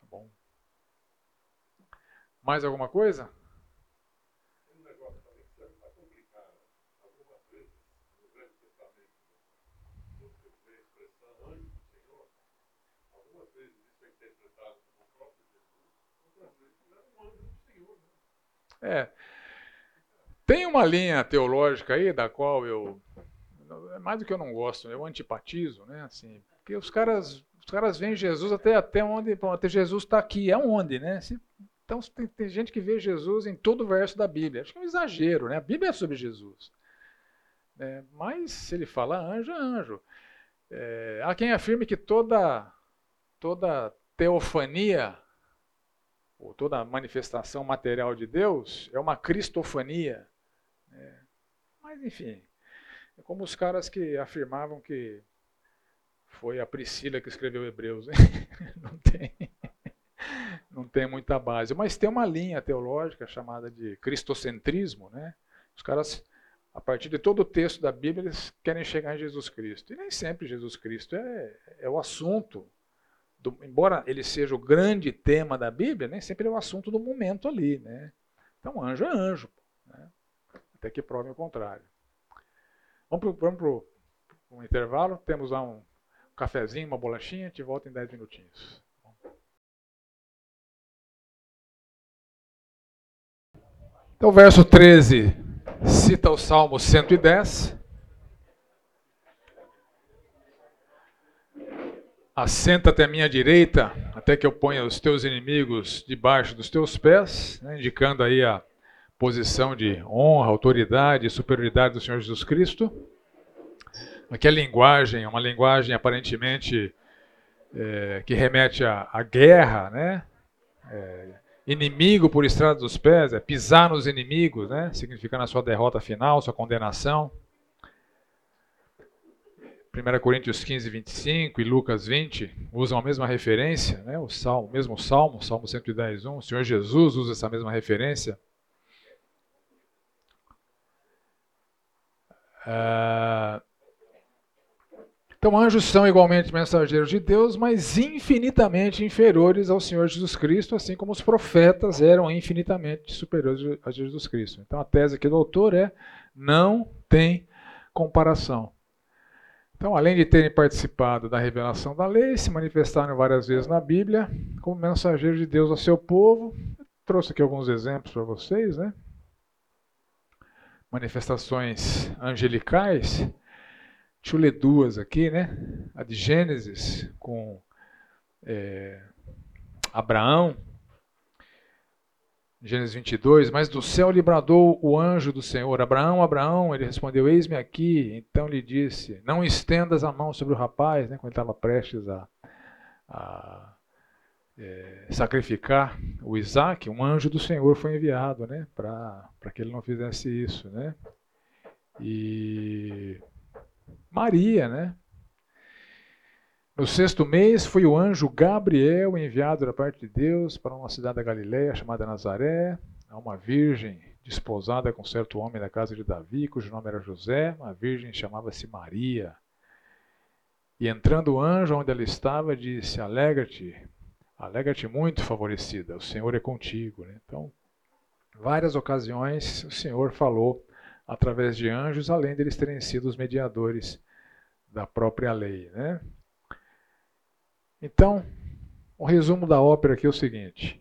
Tá bom? Mais alguma coisa? É. Tem uma linha teológica aí da qual eu é mais do que eu não gosto, eu antipatizo, né? Assim, porque os caras, os caras veem Jesus até até onde, até Jesus está aqui, é onde, né? Então tem, tem, gente que vê Jesus em todo o verso da Bíblia. Acho que é um exagero, né? A Bíblia é sobre Jesus. É, mas se ele fala anjo, é anjo. É, há quem afirme que toda toda teofania ou toda manifestação material de Deus é uma cristofania. É, mas, enfim, é como os caras que afirmavam que foi a Priscila que escreveu Hebreus. Né? Não tem. não tem muita base. Mas tem uma linha teológica chamada de cristocentrismo, né? Os caras, a partir de todo o texto da Bíblia, eles querem chegar em Jesus Cristo. E nem sempre Jesus Cristo é, é o assunto. Do, embora ele seja o grande tema da Bíblia, nem sempre é o assunto do momento ali, né? Então, anjo é anjo, né? até que prove o contrário. Vamos para um intervalo, temos lá um cafezinho, uma bolachinha, gente volta em 10 minutinhos. Então, o verso 13 cita o Salmo 110. Assenta-te à minha direita, até que eu ponha os teus inimigos debaixo dos teus pés, né, indicando aí a posição de honra, autoridade e superioridade do Senhor Jesus Cristo. Aqui a linguagem é uma linguagem aparentemente é, que remete à guerra, né? É, inimigo por estrada dos pés, é pisar nos inimigos, né? significando a sua derrota final, sua condenação. 1 Coríntios 15, 25 e Lucas 20 usam a mesma referência, né? o, salmo, o mesmo salmo, Salmo 110, 1. O Senhor Jesus usa essa mesma referência. Uh, então, anjos são igualmente mensageiros de Deus, mas infinitamente inferiores ao Senhor Jesus Cristo, assim como os profetas eram infinitamente superiores a Jesus Cristo. Então, a tese aqui do autor é: não tem comparação. Então, além de terem participado da revelação da lei, se manifestaram várias vezes na Bíblia como mensageiros de Deus ao seu povo. Eu trouxe aqui alguns exemplos para vocês, né? Manifestações angelicais Deixa eu ler duas aqui, né? A de Gênesis com é, Abraão, Gênesis 22, mas do céu lhe bradou o anjo do Senhor, Abraão, Abraão, ele respondeu, eis-me aqui, então lhe disse, não estendas a mão sobre o rapaz, né, quando estava prestes a, a é, sacrificar o Isaac, um anjo do Senhor foi enviado, né, para que ele não fizesse isso, né, e Maria, né? No sexto mês foi o anjo Gabriel enviado da parte de Deus para uma cidade da Galiléia chamada Nazaré, a uma virgem desposada com certo homem da casa de Davi, cujo nome era José, uma virgem chamava-se Maria. E entrando o anjo onde ela estava, disse: Alegra-te, alegra-te muito, favorecida, o Senhor é contigo. Né? Então, várias ocasiões o Senhor falou através de anjos, além deles terem sido os mediadores da própria lei. Né? Então, o resumo da ópera aqui é o seguinte: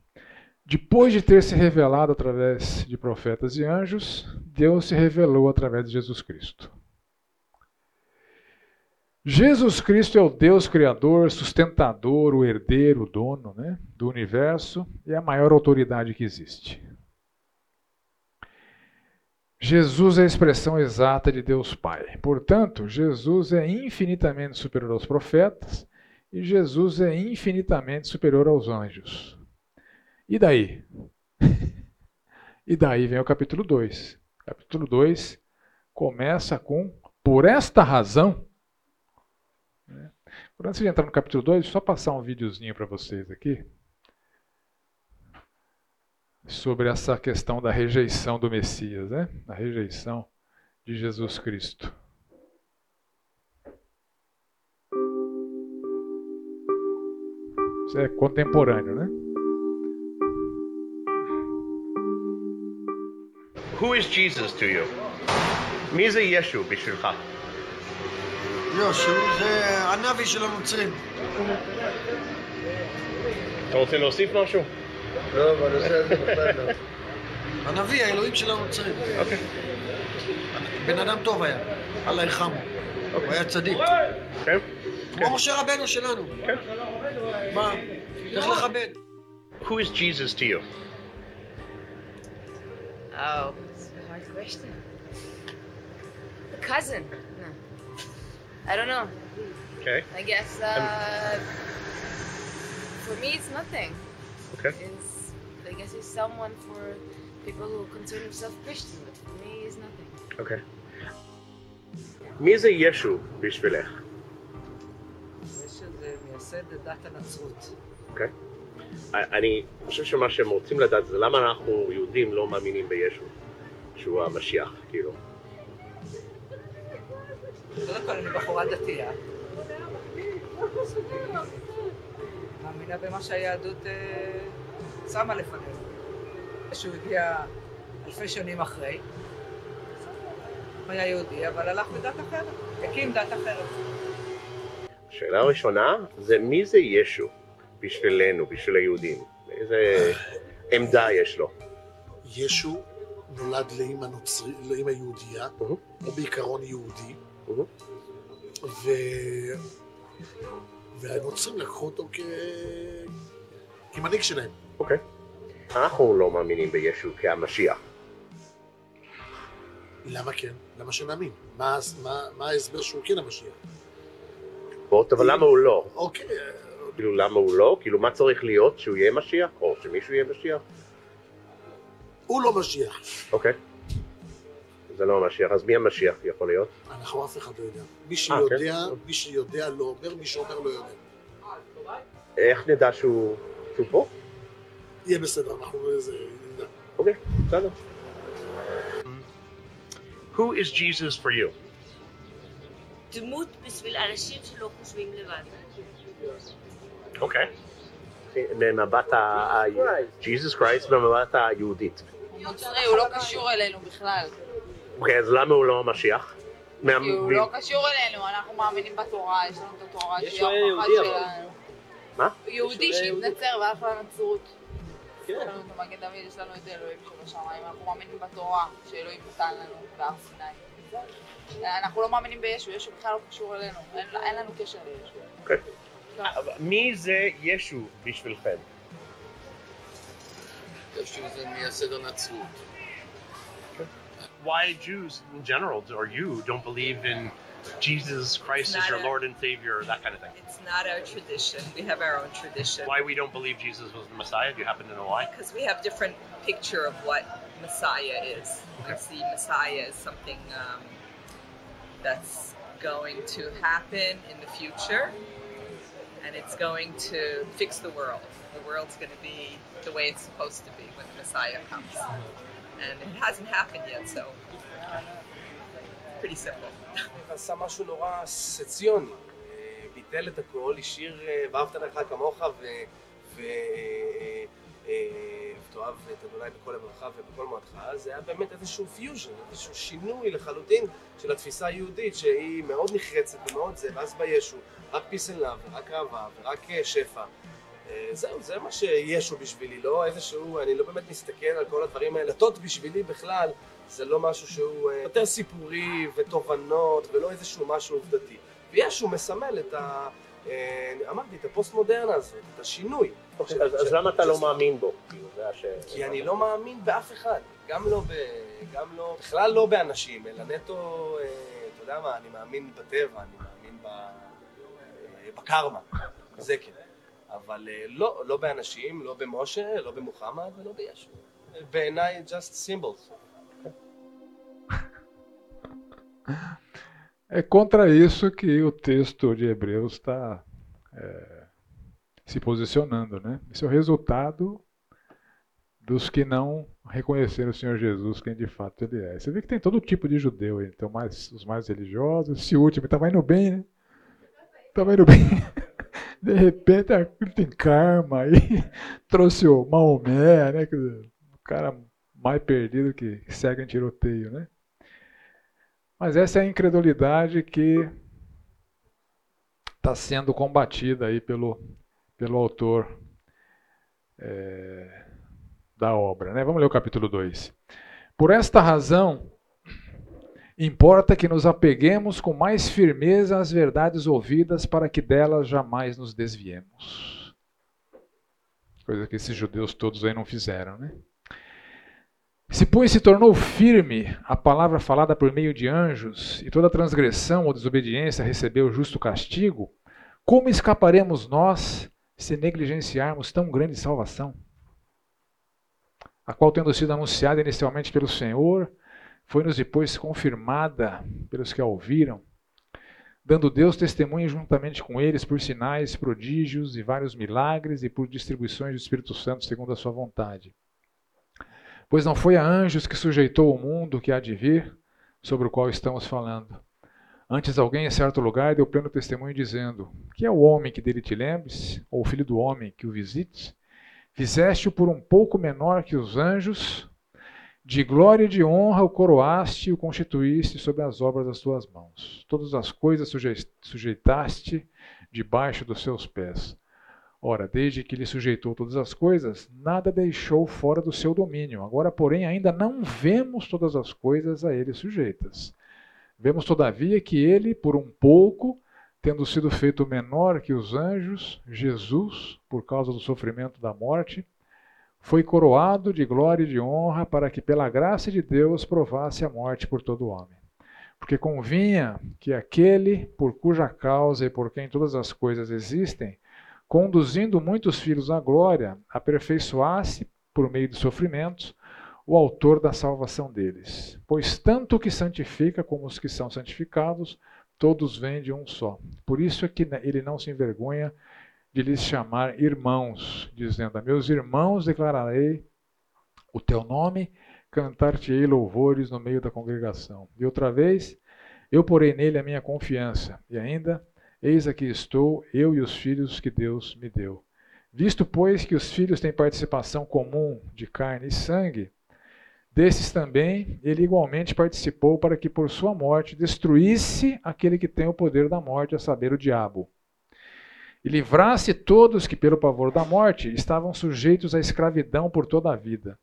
depois de ter se revelado através de profetas e anjos, Deus se revelou através de Jesus Cristo. Jesus Cristo é o Deus criador, sustentador, o herdeiro, o dono né, do universo e a maior autoridade que existe. Jesus é a expressão exata de Deus Pai. Portanto, Jesus é infinitamente superior aos profetas e Jesus é infinitamente superior aos anjos. E daí? e daí vem o capítulo 2. Capítulo 2 começa com por esta razão. Antes de entrar no capítulo 2, só passar um videozinho para vocês aqui sobre essa questão da rejeição do Messias, né? A rejeição de Jesus Cristo. Isso é contemporâneo, né? Who is Jesus to you? מי זה ישו בשבילך? ישו זה הנביא של הנוצרים. אתה רוצה להוסיף משהו? לא, בנושא הזה בכלל לא. הנביא, האלוהים של הנוצרים. אוקיי. בן אדם טוב היה, אללה ירחמו. הוא היה צדיק. כן? כמו משה רבנו שלנו. כן. מה? צריך לכבד. Who is Jesus to you? Oh, it's a hard question. A cousin? No. I don't know. Okay. I guess, uh, for me, it's nothing. Okay. It's, I guess it's someone for people who consider themselves Christian, but for me, it's nothing. אוקיי. מי זה ישו בשבילך? מייסד דת הנצרות. אוקיי. אני חושב שמה שהם רוצים לדעת זה למה אנחנו יהודים לא מאמינים בישו, שהוא המשיח, כאילו. קודם כל אני בחורה דתייה. מאמינה במה שהיהדות אה, שמה לפנינו. שהוא הגיע אלפי שנים אחרי. הוא היה יהודי, אבל הלך בדת אחרת. הקים דת אחרת. השאלה הראשונה זה מי זה ישו בשבילנו, בשביל היהודים? איזה עמדה יש לו? ישו נולד לאמא נוצרי, לאמא יהודייה. הוא בעיקרון יהודי. ו... והנוצרים לקחו אותו כ... כמנהיג שלהם. אוקיי. אנחנו לא מאמינים בישו כהמשיח. למה כן? למה שנאמין? מה, מה, מה ההסבר שהוא כן המשיח? בוא, אבל למה הוא לא? אוקיי, כאילו למה הוא לא? כאילו מה צריך להיות שהוא יהיה משיח? או שמישהו יהיה משיח? הוא לא משיח. אוקיי. זה לא המשיח, אז מי המשיח יכול להיות? אנחנו אף אחד לא יודע. מי אה, שיודע, כן? מי שיודע לא אומר, מי שאומר לא יודע. איך נדע שהוא פה? יהיה בסדר, אנחנו. נדע. אוקיי, בסדר. Who is Jesus for you? דמות בשביל אנשים שלא חושבים לבד. אוקיי. במבט ה... Jesus Christ במבט היהודית. נוצרי, הוא לא קשור אלינו בכלל. אוקיי, אז למה הוא לא המשיח? כי הוא לא קשור אלינו, אנחנו מאמינים בתורה, יש לנו את התורה יש שהיא ההוכחה. שלנו. מה? יהודי שהתנצר והלך לנצרות. כן. יש לנו את המגן דוד, יש לנו את אלוהים שבשמיים, אנחנו מאמינים בתורה שאלוהים נתן לנו בהר סיני. אנחנו לא מאמינים בישו, ישו בכלל לא קשור אלינו, אין אין לנו קשר לישו. אוקיי. מי זה ישו בשבילכם? ישו זה מייסד הנצרות. why Jews in general or you don't believe in Jesus Christ as your Not a- Lord and Savior, that kind of thing. It's not our tradition. We have our own tradition. Why we don't believe Jesus was the Messiah? Do you happen to know why? Because we have different picture of what Messiah is. We see Messiah as something um, that's going to happen in the future, and it's going to fix the world. The world's going to be the way it's supposed to be when the Messiah comes, and it hasn't happened yet. So, pretty simple. עשה משהו נורא סציוני. אה, ביטל את הכל, השאיר אה, ואהבת לך כמוך. אה, אה, ותאהב את אדוני בכל לבבך ובכל מועדך, זה היה באמת איזשהו פיוז'ן, איזשהו שינוי לחלוטין של התפיסה היהודית שהיא מאוד נחרצת ומאוד זה, ואז בישו, רק פיס אנד לאב, ורק אהבה, ורק אה, שפע. אה, זהו, זה מה שישו בשבילי, לא איזשהו, אני לא באמת מסתכל על כל הדברים האלה. דתות בשבילי בכלל זה לא משהו שהוא אה, יותר סיפורי ותובנות ולא איזשהו משהו עובדתי. וישו מסמל את ה... אה, אמרתי, את הפוסט-מודרנה הזאת, את השינוי. אז למה אתה לא מאמין בו? כאילו. כי אני לא מאמין באף אחד, גם לא, גם לא, בכלל לא באנשים, אלא נטו, אה, אתה יודע מה, אני מאמין בטבע, אני מאמין אה, בקרמה, זה כן. אבל לא, לא באנשים, לא במשה, לא במוחמד ולא בישו. בעיניי just symbols. É contra isso que o texto de Hebreus está é, se posicionando, né? Esse é o resultado dos que não reconheceram o Senhor Jesus quem de fato ele é. Você vê que tem todo tipo de judeu aí, então mais, os mais religiosos, esse último estava indo bem, né? Estava indo bem. De repente ah, tem karma aí, trouxe o Maomé, né? O cara mais perdido que segue em tiroteio, né? Mas essa é a incredulidade que está sendo combatida aí pelo, pelo autor é, da obra. Né? Vamos ler o capítulo 2. Por esta razão, importa que nos apeguemos com mais firmeza às verdades ouvidas para que delas jamais nos desviemos. Coisa que esses judeus todos aí não fizeram, né? Se, pois, se tornou firme a palavra falada por meio de anjos, e toda transgressão ou desobediência recebeu justo castigo, como escaparemos nós se negligenciarmos tão grande salvação? A qual, tendo sido anunciada inicialmente pelo Senhor, foi-nos depois confirmada pelos que a ouviram, dando Deus testemunho juntamente com eles por sinais, prodígios e vários milagres e por distribuições do Espírito Santo segundo a sua vontade. Pois não foi a anjos que sujeitou o mundo que há de vir, sobre o qual estamos falando. Antes alguém em certo lugar deu pleno testemunho dizendo: Que é o homem que dele te lembres, ou o filho do homem que o visites? Fizeste-o por um pouco menor que os anjos, de glória e de honra o coroaste e o constituíste sobre as obras das tuas mãos. Todas as coisas sujeitaste debaixo dos seus pés. Ora, desde que lhe sujeitou todas as coisas, nada deixou fora do seu domínio. Agora, porém, ainda não vemos todas as coisas a ele sujeitas. Vemos, todavia, que ele, por um pouco, tendo sido feito menor que os anjos, Jesus, por causa do sofrimento da morte, foi coroado de glória e de honra para que, pela graça de Deus, provasse a morte por todo homem. Porque convinha que aquele por cuja causa e por quem todas as coisas existem, conduzindo muitos filhos à glória, aperfeiçoasse, por meio de sofrimentos, o autor da salvação deles. Pois tanto o que santifica como os que são santificados, todos vêm de um só. Por isso é que ele não se envergonha de lhes chamar irmãos, dizendo: A meus irmãos declararei o teu nome, cantar-te-ei louvores no meio da congregação. E outra vez, eu porei nele a minha confiança, e ainda, eis aqui estou, eu e os filhos que Deus me deu. Visto, pois, que os filhos têm participação comum de carne e sangue, desses também ele igualmente participou para que por sua morte destruísse aquele que tem o poder da morte, a saber, o diabo e livrasse todos que, pelo pavor da morte, estavam sujeitos à escravidão por toda a vida.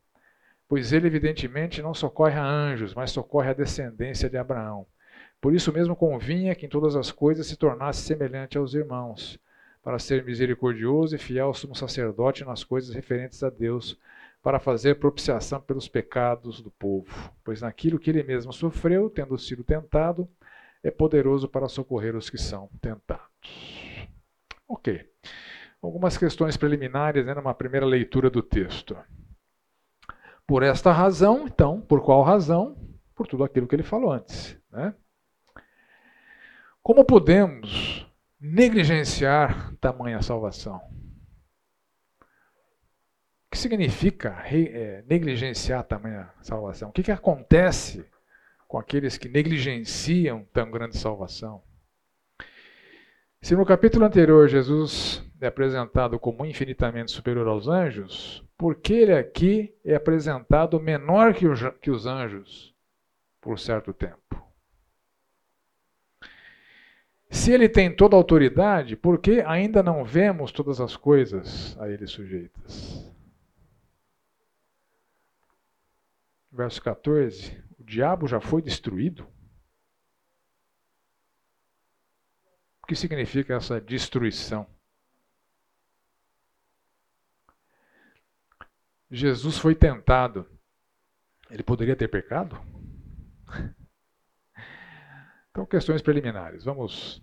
Pois ele, evidentemente, não socorre a anjos, mas socorre a descendência de Abraão. Por isso mesmo convinha que em todas as coisas se tornasse semelhante aos irmãos, para ser misericordioso e fiel sumo sacerdote nas coisas referentes a Deus, para fazer propiciação pelos pecados do povo. Pois naquilo que ele mesmo sofreu, tendo sido tentado, é poderoso para socorrer os que são tentados. Ok. Algumas questões preliminares né, numa primeira leitura do texto. Por esta razão, então, por qual razão? Por tudo aquilo que ele falou antes. Né? Como podemos negligenciar tamanha salvação? O que significa é, negligenciar tamanha salvação? O que, que acontece com aqueles que negligenciam tão grande salvação? Se no capítulo anterior Jesus é apresentado como infinitamente superior aos anjos, por que ele aqui é apresentado menor que os anjos por certo tempo? Se ele tem toda a autoridade, por que ainda não vemos todas as coisas a ele sujeitas? Verso 14: O diabo já foi destruído? que significa essa destruição? Jesus foi tentado. Ele poderia ter pecado? Então, questões preliminares. Vamos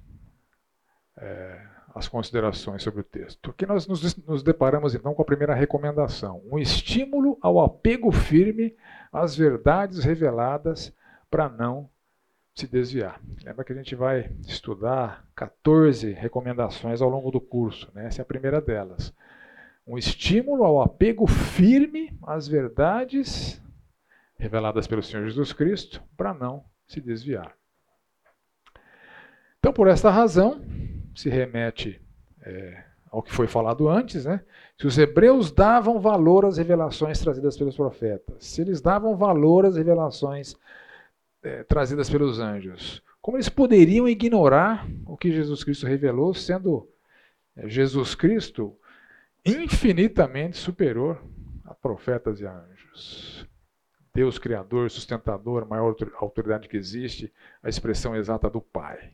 é, às considerações sobre o texto. Aqui nós nos, nos deparamos então com a primeira recomendação: um estímulo ao apego firme às verdades reveladas para não se desviar. Lembra que a gente vai estudar 14 recomendações ao longo do curso, né? essa é a primeira delas. Um estímulo ao apego firme às verdades reveladas pelo Senhor Jesus Cristo para não se desviar. Então, por esta razão, se remete é, ao que foi falado antes, né? Se os hebreus davam valor às revelações trazidas pelos profetas, se eles davam valor às revelações é, trazidas pelos anjos. Como eles poderiam ignorar o que Jesus Cristo revelou, sendo é, Jesus Cristo infinitamente superior a profetas e a anjos? Deus Criador, sustentador, maior autoridade que existe, a expressão exata do Pai.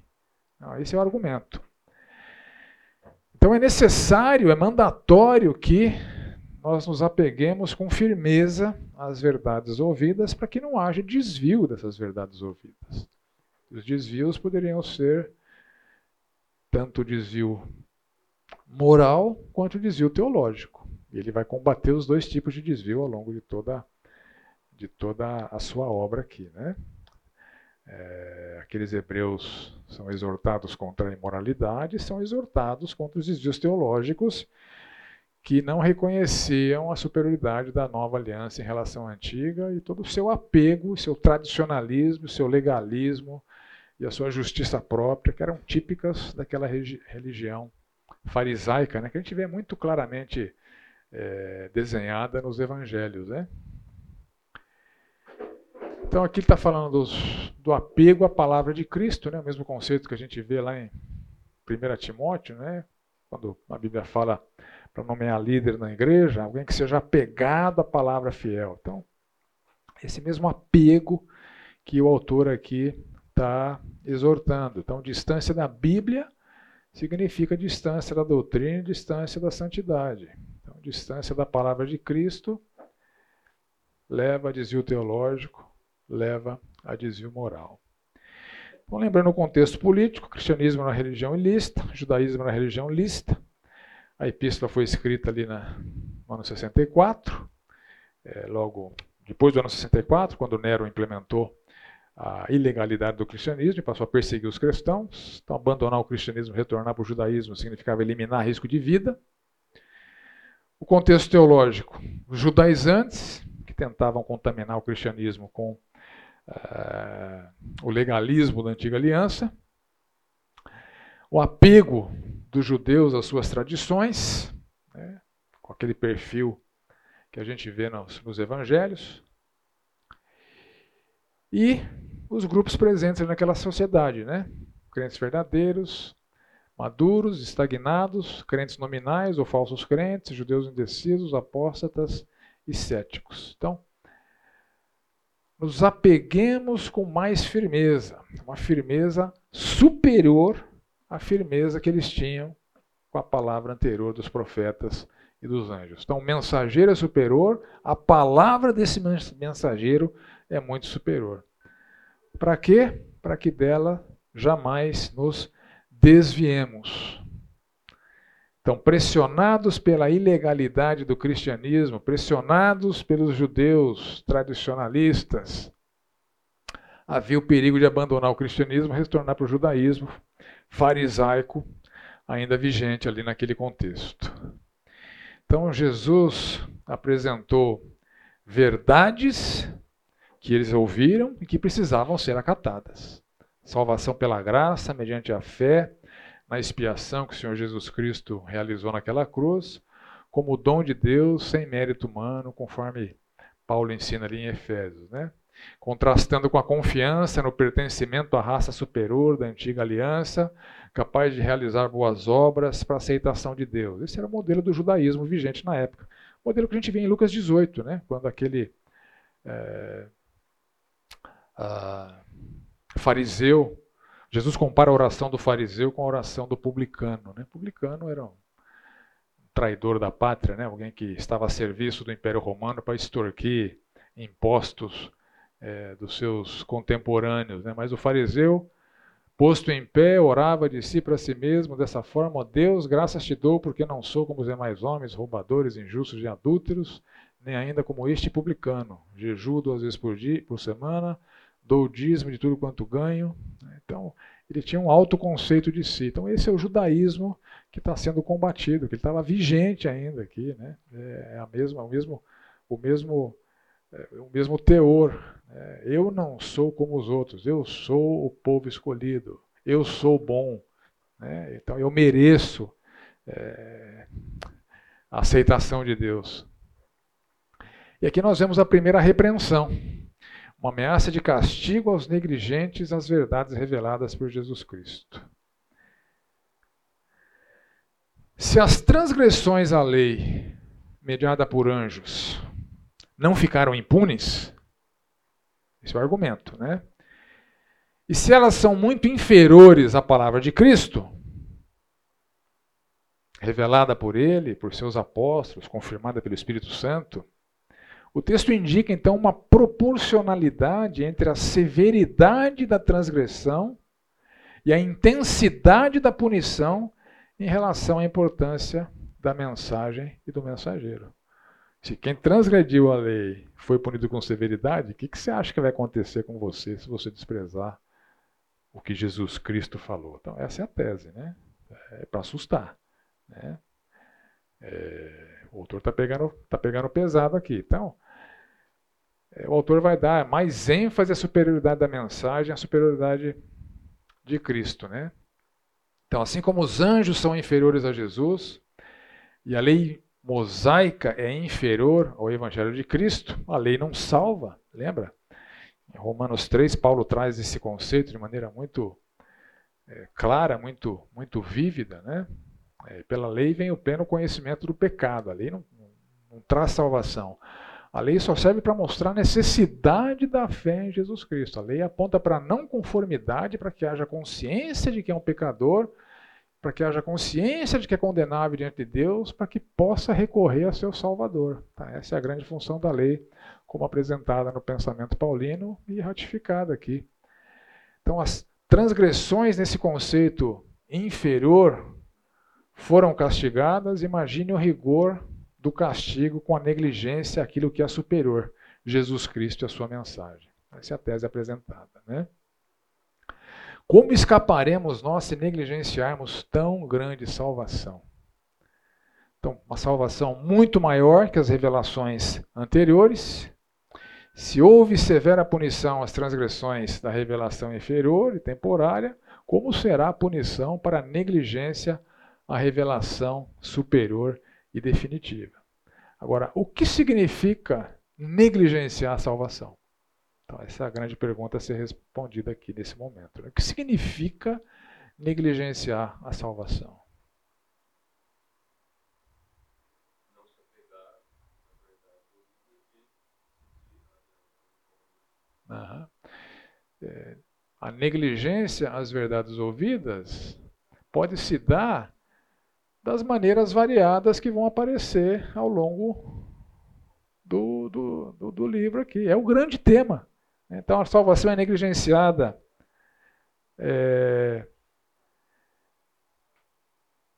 Esse é o argumento. Então é necessário, é mandatório que nós nos apeguemos com firmeza às verdades ouvidas para que não haja desvio dessas verdades ouvidas. Os desvios poderiam ser tanto desvio moral quanto desvio teológico. Ele vai combater os dois tipos de desvio ao longo de toda, de toda a sua obra aqui. Né? É, aqueles hebreus são exortados contra a imoralidade, são exortados contra os desvios teológicos que não reconheciam a superioridade da nova aliança em relação à antiga e todo o seu apego, seu tradicionalismo, seu legalismo e a sua justiça própria, que eram típicas daquela religião farisaica, né, que a gente vê muito claramente é, desenhada nos evangelhos. Né? Então aqui está falando dos, do apego à palavra de Cristo, né, o mesmo conceito que a gente vê lá em 1 Timóteo, né, quando a Bíblia fala para nomear líder na igreja, alguém que seja apegado à palavra fiel. Então, esse mesmo apego que o autor aqui está exortando. Então, distância da Bíblia significa distância da doutrina e distância da santidade. Então, distância da palavra de Cristo leva a desvio teológico, leva a desvio moral. Então, lembrando o contexto político, cristianismo na religião ilícita, judaísmo na religião lícita, a epístola foi escrita ali na, no ano 64, é, logo depois do ano 64, quando Nero implementou a ilegalidade do cristianismo e passou a perseguir os cristãos. Então, abandonar o cristianismo, retornar para o judaísmo, significava eliminar risco de vida. O contexto teológico: os judaizantes, que tentavam contaminar o cristianismo com uh, o legalismo da antiga aliança. O apego dos judeus às suas tradições, né, com aquele perfil que a gente vê nos, nos evangelhos, e os grupos presentes naquela sociedade, né? crentes verdadeiros, maduros, estagnados, crentes nominais ou falsos crentes, judeus indecisos, apóstatas e céticos. Então, nos apeguemos com mais firmeza, uma firmeza superior a firmeza que eles tinham com a palavra anterior dos profetas e dos anjos. Então, o mensageiro é superior, a palavra desse mensageiro é muito superior. Para quê? Para que dela jamais nos desviemos. Então, pressionados pela ilegalidade do cristianismo, pressionados pelos judeus tradicionalistas, havia o perigo de abandonar o cristianismo e retornar para o judaísmo, farisaico ainda vigente ali naquele contexto. Então Jesus apresentou verdades que eles ouviram e que precisavam ser acatadas. Salvação pela graça, mediante a fé, na expiação que o Senhor Jesus Cristo realizou naquela cruz, como dom de Deus, sem mérito humano, conforme Paulo ensina ali em Efésios. Né? contrastando com a confiança no pertencimento à raça superior da antiga aliança, capaz de realizar boas obras para a aceitação de Deus. Esse era o modelo do judaísmo vigente na época. O modelo que a gente vê em Lucas 18, né? quando aquele é, fariseu, Jesus compara a oração do fariseu com a oração do publicano. Né? O publicano era um traidor da pátria, né? alguém que estava a serviço do Império Romano para extorquir impostos é, dos seus contemporâneos. Né? Mas o fariseu, posto em pé, orava de si para si mesmo dessa forma: ó Deus, graças te dou, porque não sou como os demais homens, roubadores, injustos e adúlteros, nem ainda como este publicano. Jejuo duas vezes por, dia, por semana, dou dízimo de tudo quanto ganho. Então, ele tinha um alto conceito de si. Então, esse é o judaísmo que está sendo combatido, que ele estava vigente ainda aqui. Né? É a mesma, o mesmo, o mesmo, é, o mesmo teor é, eu não sou como os outros, eu sou o povo escolhido, eu sou bom, né? então eu mereço é, a aceitação de Deus. E aqui nós vemos a primeira repreensão, uma ameaça de castigo aos negligentes às verdades reveladas por Jesus Cristo. Se as transgressões à lei mediada por anjos não ficaram impunes, esse é o argumento, né? E se elas são muito inferiores à palavra de Cristo, revelada por ele, por seus apóstolos, confirmada pelo Espírito Santo, o texto indica então uma proporcionalidade entre a severidade da transgressão e a intensidade da punição em relação à importância da mensagem e do mensageiro. Se quem transgrediu a lei foi punido com severidade, o que, que você acha que vai acontecer com você se você desprezar o que Jesus Cristo falou? Então, essa é a tese, né? É para assustar. Né? É, o autor está pegando, tá pegando pesado aqui. Então, o autor vai dar mais ênfase à superioridade da mensagem, à superioridade de Cristo. Né? Então, assim como os anjos são inferiores a Jesus, e a lei mosaica é inferior ao Evangelho de Cristo, a lei não salva, lembra? Em Romanos 3, Paulo traz esse conceito de maneira muito é, clara, muito, muito vívida. Né? É, pela lei vem o pleno conhecimento do pecado, a lei não, não, não traz salvação. A lei só serve para mostrar a necessidade da fé em Jesus Cristo. A lei aponta para a não conformidade, para que haja consciência de que é um pecador para que haja consciência de que é condenável diante de Deus, para que possa recorrer a seu Salvador. Tá? Essa é a grande função da lei, como apresentada no pensamento paulino e ratificada aqui. Então, as transgressões nesse conceito inferior foram castigadas, imagine o rigor do castigo com a negligência aquilo que é superior, Jesus Cristo e a sua mensagem. Essa é a tese apresentada. Né? Como escaparemos nós se negligenciarmos tão grande salvação? Então, uma salvação muito maior que as revelações anteriores. Se houve severa punição às transgressões da revelação inferior e temporária, como será a punição para a negligência à revelação superior e definitiva? Agora, o que significa negligenciar a salvação? Então, essa é a grande pergunta a ser respondida aqui nesse momento. O que significa negligenciar a salvação? Uhum. É, a negligência às verdades ouvidas pode se dar das maneiras variadas que vão aparecer ao longo do, do, do, do livro aqui. É o grande tema. Então a salvação é negligenciada é,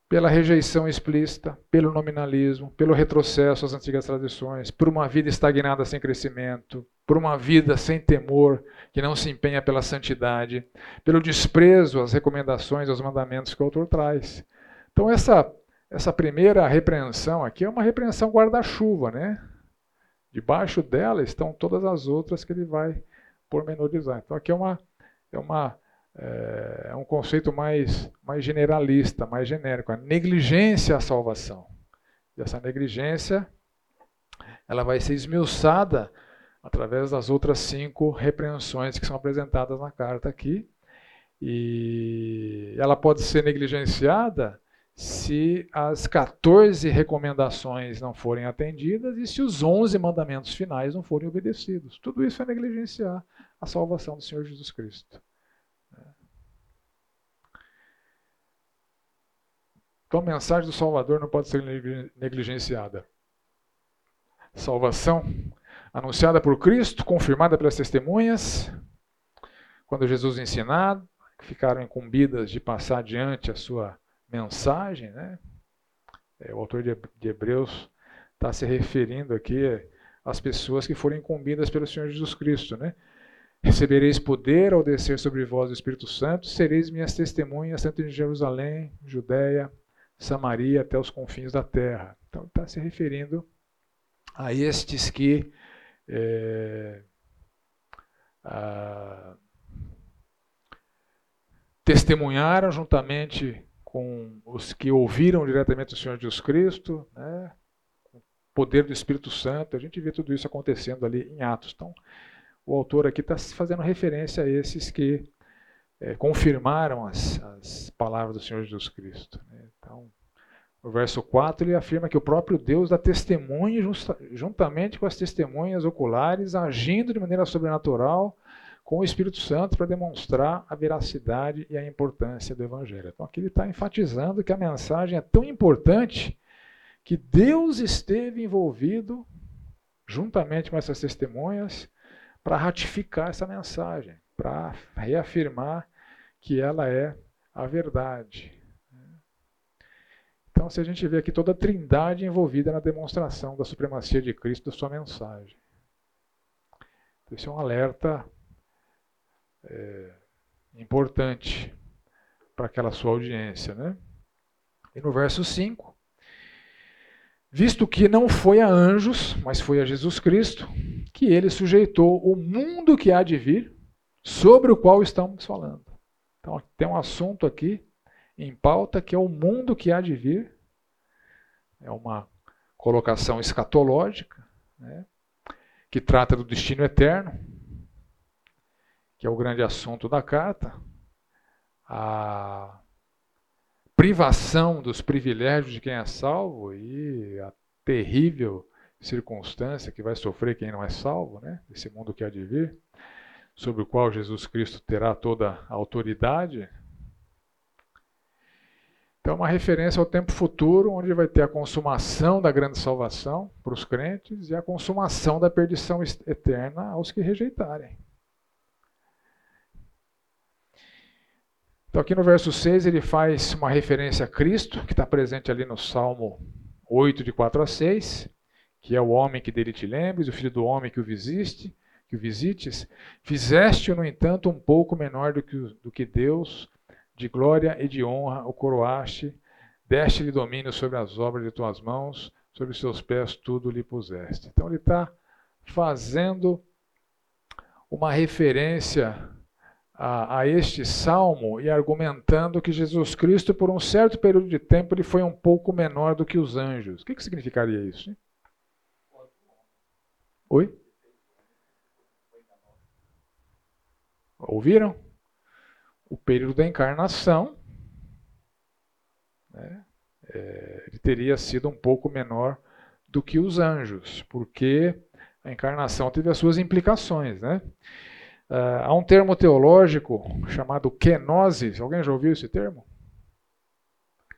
pela rejeição explícita, pelo nominalismo, pelo retrocesso às antigas tradições, por uma vida estagnada sem crescimento, por uma vida sem temor, que não se empenha pela santidade, pelo desprezo às recomendações, aos mandamentos que o autor traz. Então essa essa primeira repreensão aqui é uma repreensão guarda-chuva, né? Debaixo dela estão todas as outras que ele vai pormenorizar. Então aqui é, uma, é, uma, é, é um conceito mais, mais generalista, mais genérico, a negligência à salvação. E essa negligência ela vai ser esmiuçada através das outras cinco repreensões que são apresentadas na carta aqui. E ela pode ser negligenciada se as 14 recomendações não forem atendidas e se os 11 mandamentos finais não forem obedecidos. Tudo isso é negligenciar a salvação do Senhor Jesus Cristo. Então a mensagem do Salvador não pode ser negligenciada. Salvação anunciada por Cristo, confirmada pelas testemunhas, quando Jesus ensinado, ficaram incumbidas de passar adiante a sua mensagem, né? É, o autor de Hebreus está se referindo aqui às pessoas que foram incumbidas pelo Senhor Jesus Cristo, né? Recebereis poder ao descer sobre vós o Espírito Santo, sereis minhas testemunhas, tanto em Jerusalém, Judéia, Samaria, até os confins da terra. Então, está se referindo a estes que é, a, testemunharam juntamente com os que ouviram diretamente o Senhor Jesus Cristo, né, o poder do Espírito Santo. A gente vê tudo isso acontecendo ali em Atos. Então, o autor aqui está fazendo referência a esses que é, confirmaram as, as, palavras do Senhor Jesus Cristo. Né? Então, no verso 4, ele afirma que o próprio Deus dá testemunho juntamente com as testemunhas oculares, agindo de maneira sobrenatural com o Espírito Santo para demonstrar a veracidade e a importância do Evangelho. Então aqui ele está enfatizando que a mensagem é tão importante que Deus esteve envolvido, juntamente com essas testemunhas, para ratificar essa mensagem, para reafirmar que ela é a verdade. Então Então, se a gente vê aqui toda a trindade envolvida na demonstração da supremacia de Cristo, da sua mensagem. Então, isso é um alerta é, importante para aquela sua audiência. Né? E no verso 5, visto que não foi a anjos, mas foi a Jesus Cristo, que ele sujeitou o mundo que há de vir, sobre o qual estamos falando. Então, tem um assunto aqui em pauta que é o mundo que há de vir. É uma colocação escatológica, né, que trata do destino eterno, que é o grande assunto da carta. A privação dos privilégios de quem é salvo e a terrível circunstância que vai sofrer quem não é salvo, né? Esse mundo que há de vir, sobre o qual Jesus Cristo terá toda a autoridade. Então, uma referência ao tempo futuro, onde vai ter a consumação da grande salvação para os crentes e a consumação da perdição eterna aos que rejeitarem. Então, aqui no verso 6, ele faz uma referência a Cristo, que está presente ali no Salmo 8, de 4 a 6 que é o homem que dele te lembres, o filho do homem que o visiste, que o visites, fizeste-o, no entanto, um pouco menor do que, do que Deus, de glória e de honra o coroaste, deste-lhe domínio sobre as obras de tuas mãos, sobre os seus pés tudo lhe puseste. Então ele está fazendo uma referência a, a, este salmo e argumentando que Jesus Cristo, por um certo período de tempo, ele foi um pouco menor do que os anjos. O que, que significaria isso? Oi? Ouviram? O período da encarnação né, é, ele teria sido um pouco menor do que os anjos, porque a encarnação teve as suas implicações. Né? Uh, há um termo teológico chamado kenosis. Alguém já ouviu esse termo?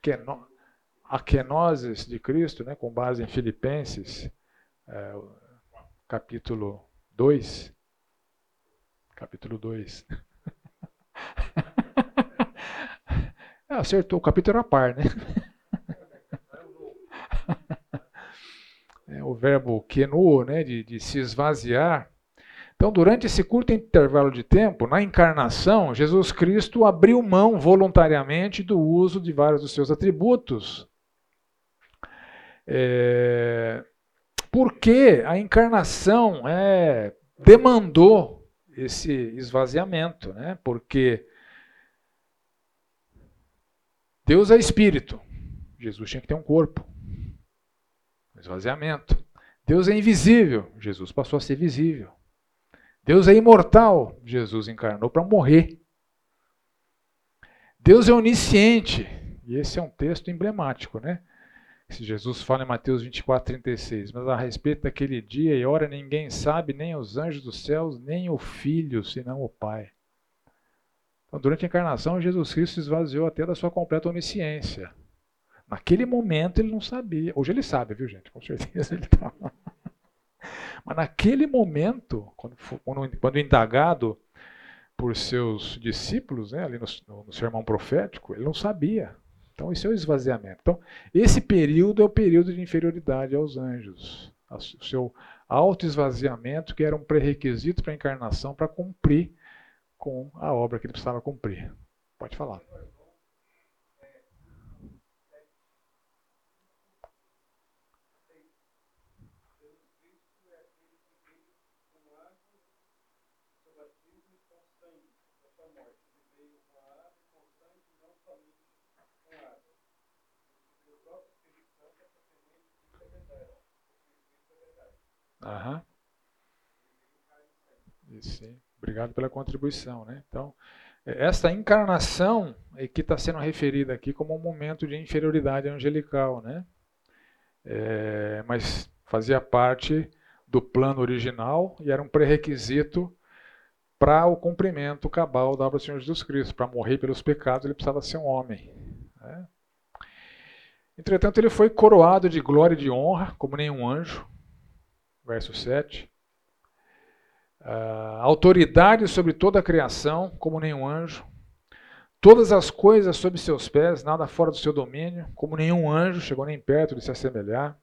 Keno, a kenosis de Cristo, né, com base em Filipenses. Uh, capítulo 2. Capítulo 2. ah, acertou, o capítulo era par, né? é, o verbo quenu, né, de, de se esvaziar. Então, durante esse curto intervalo de tempo, na encarnação, Jesus Cristo abriu mão voluntariamente do uso de vários dos seus atributos. É, porque a encarnação é, demandou esse esvaziamento, né? porque Deus é espírito, Jesus tinha que ter um corpo, esvaziamento. Deus é invisível, Jesus passou a ser visível. Deus é imortal, Jesus encarnou para morrer. Deus é onisciente, e esse é um texto emblemático, né? Se Jesus fala em Mateus 24, 36, mas a respeito daquele dia e hora ninguém sabe, nem os anjos dos céus, nem o Filho, senão o Pai. Então, durante a encarnação, Jesus Cristo esvaziou até da sua completa onisciência. Naquele momento ele não sabia. Hoje ele sabe, viu, gente? Com certeza ele estava. Mas naquele momento, quando, quando, indagado por seus discípulos, né, ali no, no sermão profético, ele não sabia. Então, isso é o esvaziamento. Então, esse período é o período de inferioridade aos anjos. O seu autoesvaziamento, que era um pré-requisito para a encarnação, para cumprir com a obra que ele precisava cumprir. Pode falar. Aham. sim. Obrigado pela contribuição. Né? Então, é, essa encarnação é que está sendo referida aqui como um momento de inferioridade angelical, né? É, mas fazia parte do plano original e era um pré-requisito para o cumprimento cabal da obra do Senhor Jesus Cristo. Para morrer pelos pecados, ele precisava ser um homem. Né? Entretanto, ele foi coroado de glória e de honra, como nenhum anjo, verso 7. Uh, autoridade sobre toda a criação, como nenhum anjo. todas as coisas sob seus pés, nada fora do seu domínio, como nenhum anjo chegou nem perto de se assemelhar.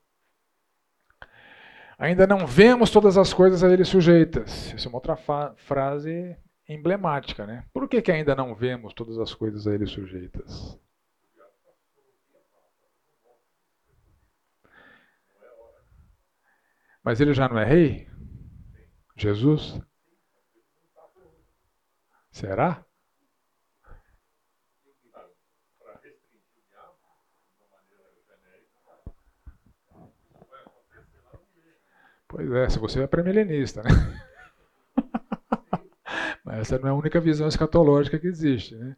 Ainda não vemos todas as coisas a ele sujeitas. Essa é uma outra frase emblemática, né? Por que, que ainda não vemos todas as coisas a ele sujeitas? Mas ele já não é rei? Jesus? Será? Pois é, se você é pré-milenista, né? Mas essa não é a única visão escatológica que existe, né?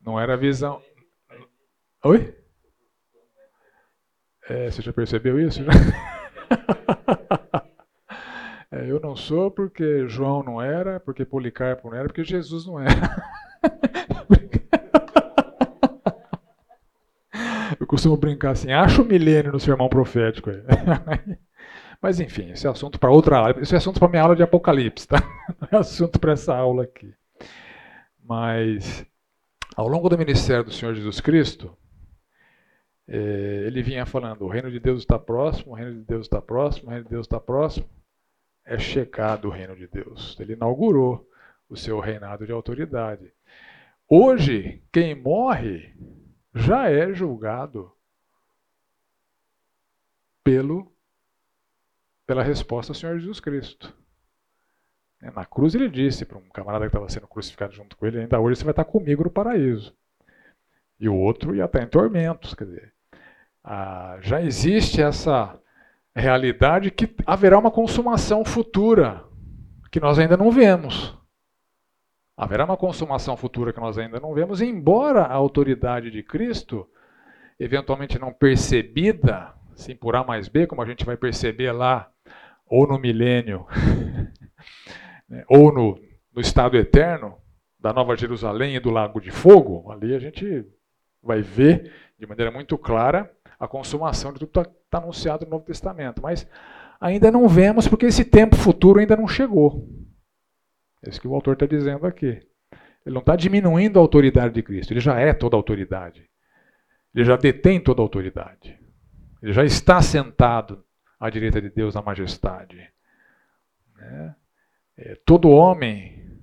Não era a visão. Oi? É, você já percebeu isso? É, eu não sou porque João não era, porque Policarpo não era, porque Jesus não era. Eu costumo brincar assim, acho o milênio no sermão profético. Mas enfim, esse é assunto para outra aula. Esse é assunto para minha aula de Apocalipse, tá? Não é assunto para essa aula aqui. Mas ao longo do ministério do Senhor Jesus Cristo, é, ele vinha falando: o reino de Deus está próximo, o reino de Deus está próximo, o reino de Deus está próximo. É chegado o reino de Deus. Ele inaugurou o seu reinado de autoridade. Hoje, quem morre já é julgado pelo pela resposta ao Senhor Jesus Cristo. É, na cruz ele disse para um camarada que estava sendo crucificado junto com ele, ainda hoje você vai estar comigo no paraíso. E o outro ia estar em tormentos. Quer dizer, ah, já existe essa realidade que haverá uma consumação futura que nós ainda não vemos. Haverá uma consumação futura que nós ainda não vemos, embora a autoridade de Cristo, eventualmente não percebida, assim por A mais B, como a gente vai perceber lá ou no milênio, ou no, no estado eterno da Nova Jerusalém e do Lago de Fogo, ali a gente vai ver de maneira muito clara a consumação de tudo está tá anunciado no Novo Testamento. Mas ainda não vemos porque esse tempo futuro ainda não chegou. É isso que o autor está dizendo aqui. Ele não está diminuindo a autoridade de Cristo, ele já é toda a autoridade. Ele já detém toda a autoridade. Ele já está sentado à direita de Deus na majestade. Né? É, todo homem,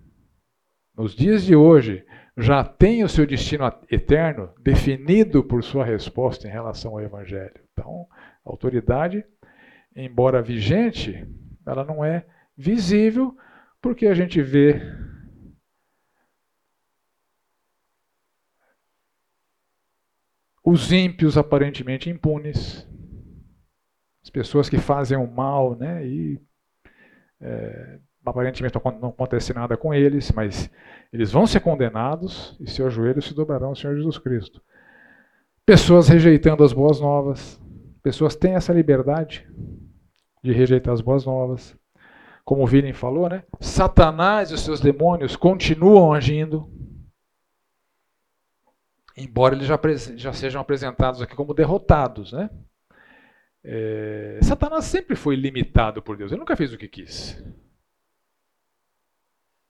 nos dias de hoje, já tem o seu destino eterno definido por sua resposta em relação ao Evangelho. Então, a autoridade, embora vigente, ela não é visível, porque a gente vê os ímpios aparentemente impunes, as pessoas que fazem o mal, né, e é, aparentemente não acontece nada com eles, mas eles vão ser condenados e seus joelhos se dobrarão ao Senhor Jesus Cristo. Pessoas rejeitando as boas novas, pessoas têm essa liberdade de rejeitar as boas novas. Como o Vilim falou, né? Satanás e os seus demônios continuam agindo, embora eles já, já sejam apresentados aqui como derrotados, né? É, Satanás sempre foi limitado por Deus, ele nunca fez o que quis.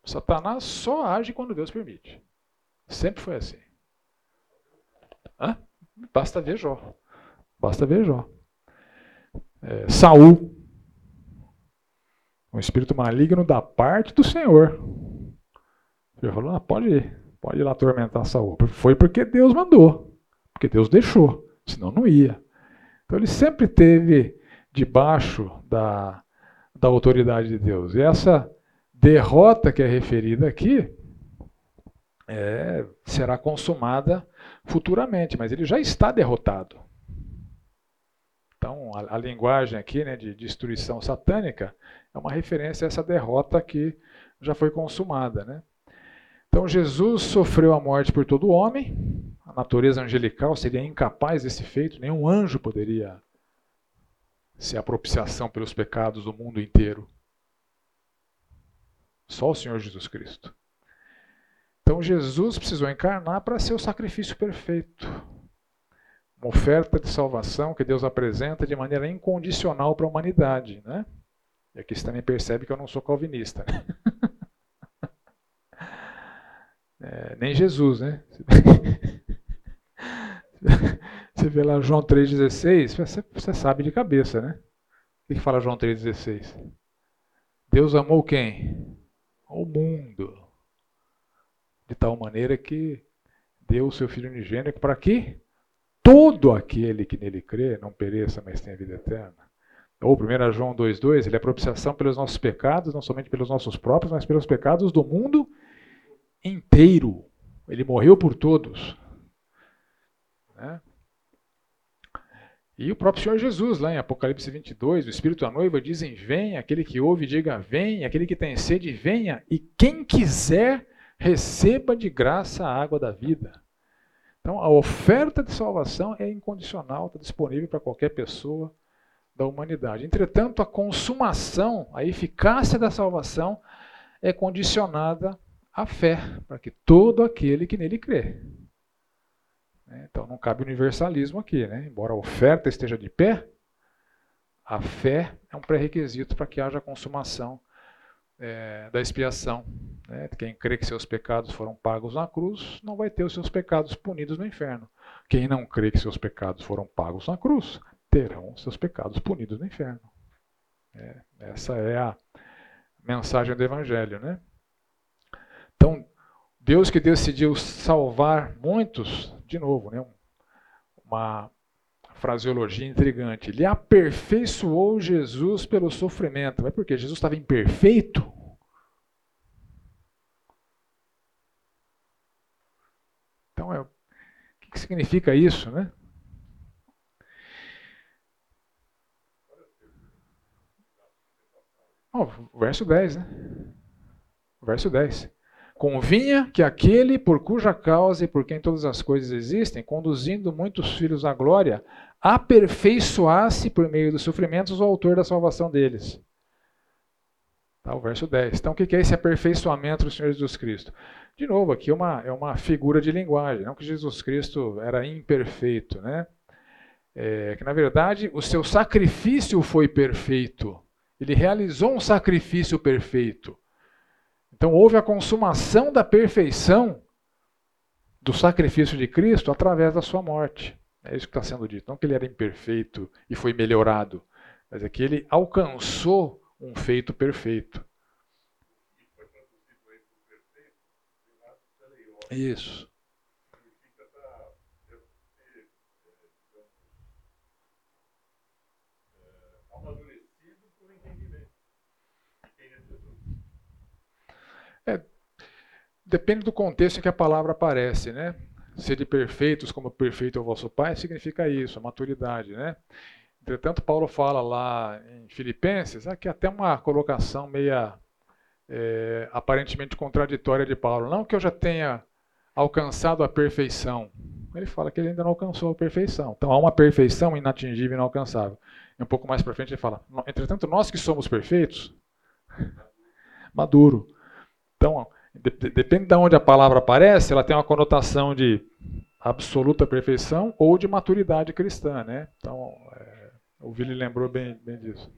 Satanás só age quando Deus permite. Sempre foi assim. Hã? Basta ver Jó. Basta ver Jó. É, Saul. Um espírito maligno da parte do Senhor. Ele falou: ah, pode ir, pode ir lá atormentar Saul. Foi porque Deus mandou. Porque Deus deixou. Senão não ia. Então ele sempre teve debaixo da, da autoridade de Deus. E essa derrota que é referida aqui é, será consumada futuramente, mas ele já está derrotado. Então, a, a linguagem aqui né, de destruição satânica é uma referência a essa derrota que já foi consumada. Né? Então, Jesus sofreu a morte por todo homem, a natureza angelical seria incapaz desse feito, nenhum anjo poderia ser a propiciação pelos pecados do mundo inteiro. Só o Senhor Jesus Cristo. Então Jesus precisou encarnar para ser o sacrifício perfeito. Uma oferta de salvação que Deus apresenta de maneira incondicional para a humanidade. Né? E aqui você também percebe que eu não sou calvinista. Né? É, nem Jesus, né? Você vê lá João 3,16, você, você sabe de cabeça, né? O que fala João 3,16? Deus amou quem? O mundo. De tal maneira que deu o seu Filho unigênito para que todo aquele que nele crê não pereça, mas tenha vida eterna. Ou 1 João 2,2, ele é propiciação pelos nossos pecados, não somente pelos nossos próprios, mas pelos pecados do mundo inteiro. Ele morreu por todos. Né? E o próprio Senhor Jesus, lá em Apocalipse 22, o Espírito da noiva dizem: Vem, aquele que ouve, diga: Vem, aquele que tem sede, venha, e quem quiser, receba de graça a água da vida. Então, a oferta de salvação é incondicional, está disponível para qualquer pessoa da humanidade. Entretanto, a consumação, a eficácia da salvação é condicionada à fé, para que todo aquele que nele crê. Né? Então não cabe universalismo aqui. Né? Embora a oferta esteja de pé, a fé é um pré-requisito para que haja consumação é, da expiação. Né? Quem crê que seus pecados foram pagos na cruz não vai ter os seus pecados punidos no inferno. Quem não crê que seus pecados foram pagos na cruz terão seus pecados punidos no inferno. É, essa é a mensagem do Evangelho. Né? Então, Deus que decidiu salvar muitos de novo, né, uma fraseologia intrigante. Ele aperfeiçoou Jesus pelo sofrimento. Mas por quê? Jesus estava imperfeito? Então, é, o que significa isso, né? Oh, verso 10, né? Verso 10. Convinha que aquele por cuja causa e por quem todas as coisas existem, conduzindo muitos filhos à glória, aperfeiçoasse por meio dos sofrimentos o autor da salvação deles. Tá, o verso 10. Então, o que é esse aperfeiçoamento do Senhor Jesus Cristo? De novo, aqui é uma, é uma figura de linguagem, não que Jesus Cristo era imperfeito, né? É, que na verdade o seu sacrifício foi perfeito. Ele realizou um sacrifício perfeito. Então houve a consumação da perfeição do sacrifício de Cristo através da sua morte. É isso que está sendo dito. Não que ele era imperfeito e foi melhorado, mas é que ele alcançou um feito perfeito. Isso. É, depende do contexto em que a palavra aparece, né? Ser de perfeitos como perfeito é o vosso Pai significa isso, a maturidade, né? Entretanto, Paulo fala lá em Filipenses, aqui até uma colocação meia é, aparentemente contraditória de Paulo. Não que eu já tenha alcançado a perfeição. Ele fala que ele ainda não alcançou a perfeição. Então há uma perfeição inatingível e inalcançável. E um pouco mais para frente ele fala: entretanto, nós que somos perfeitos, maduro. Então, depende de onde a palavra aparece, ela tem uma conotação de absoluta perfeição ou de maturidade cristã, né? Então, é, o Vili lembrou bem, bem disso.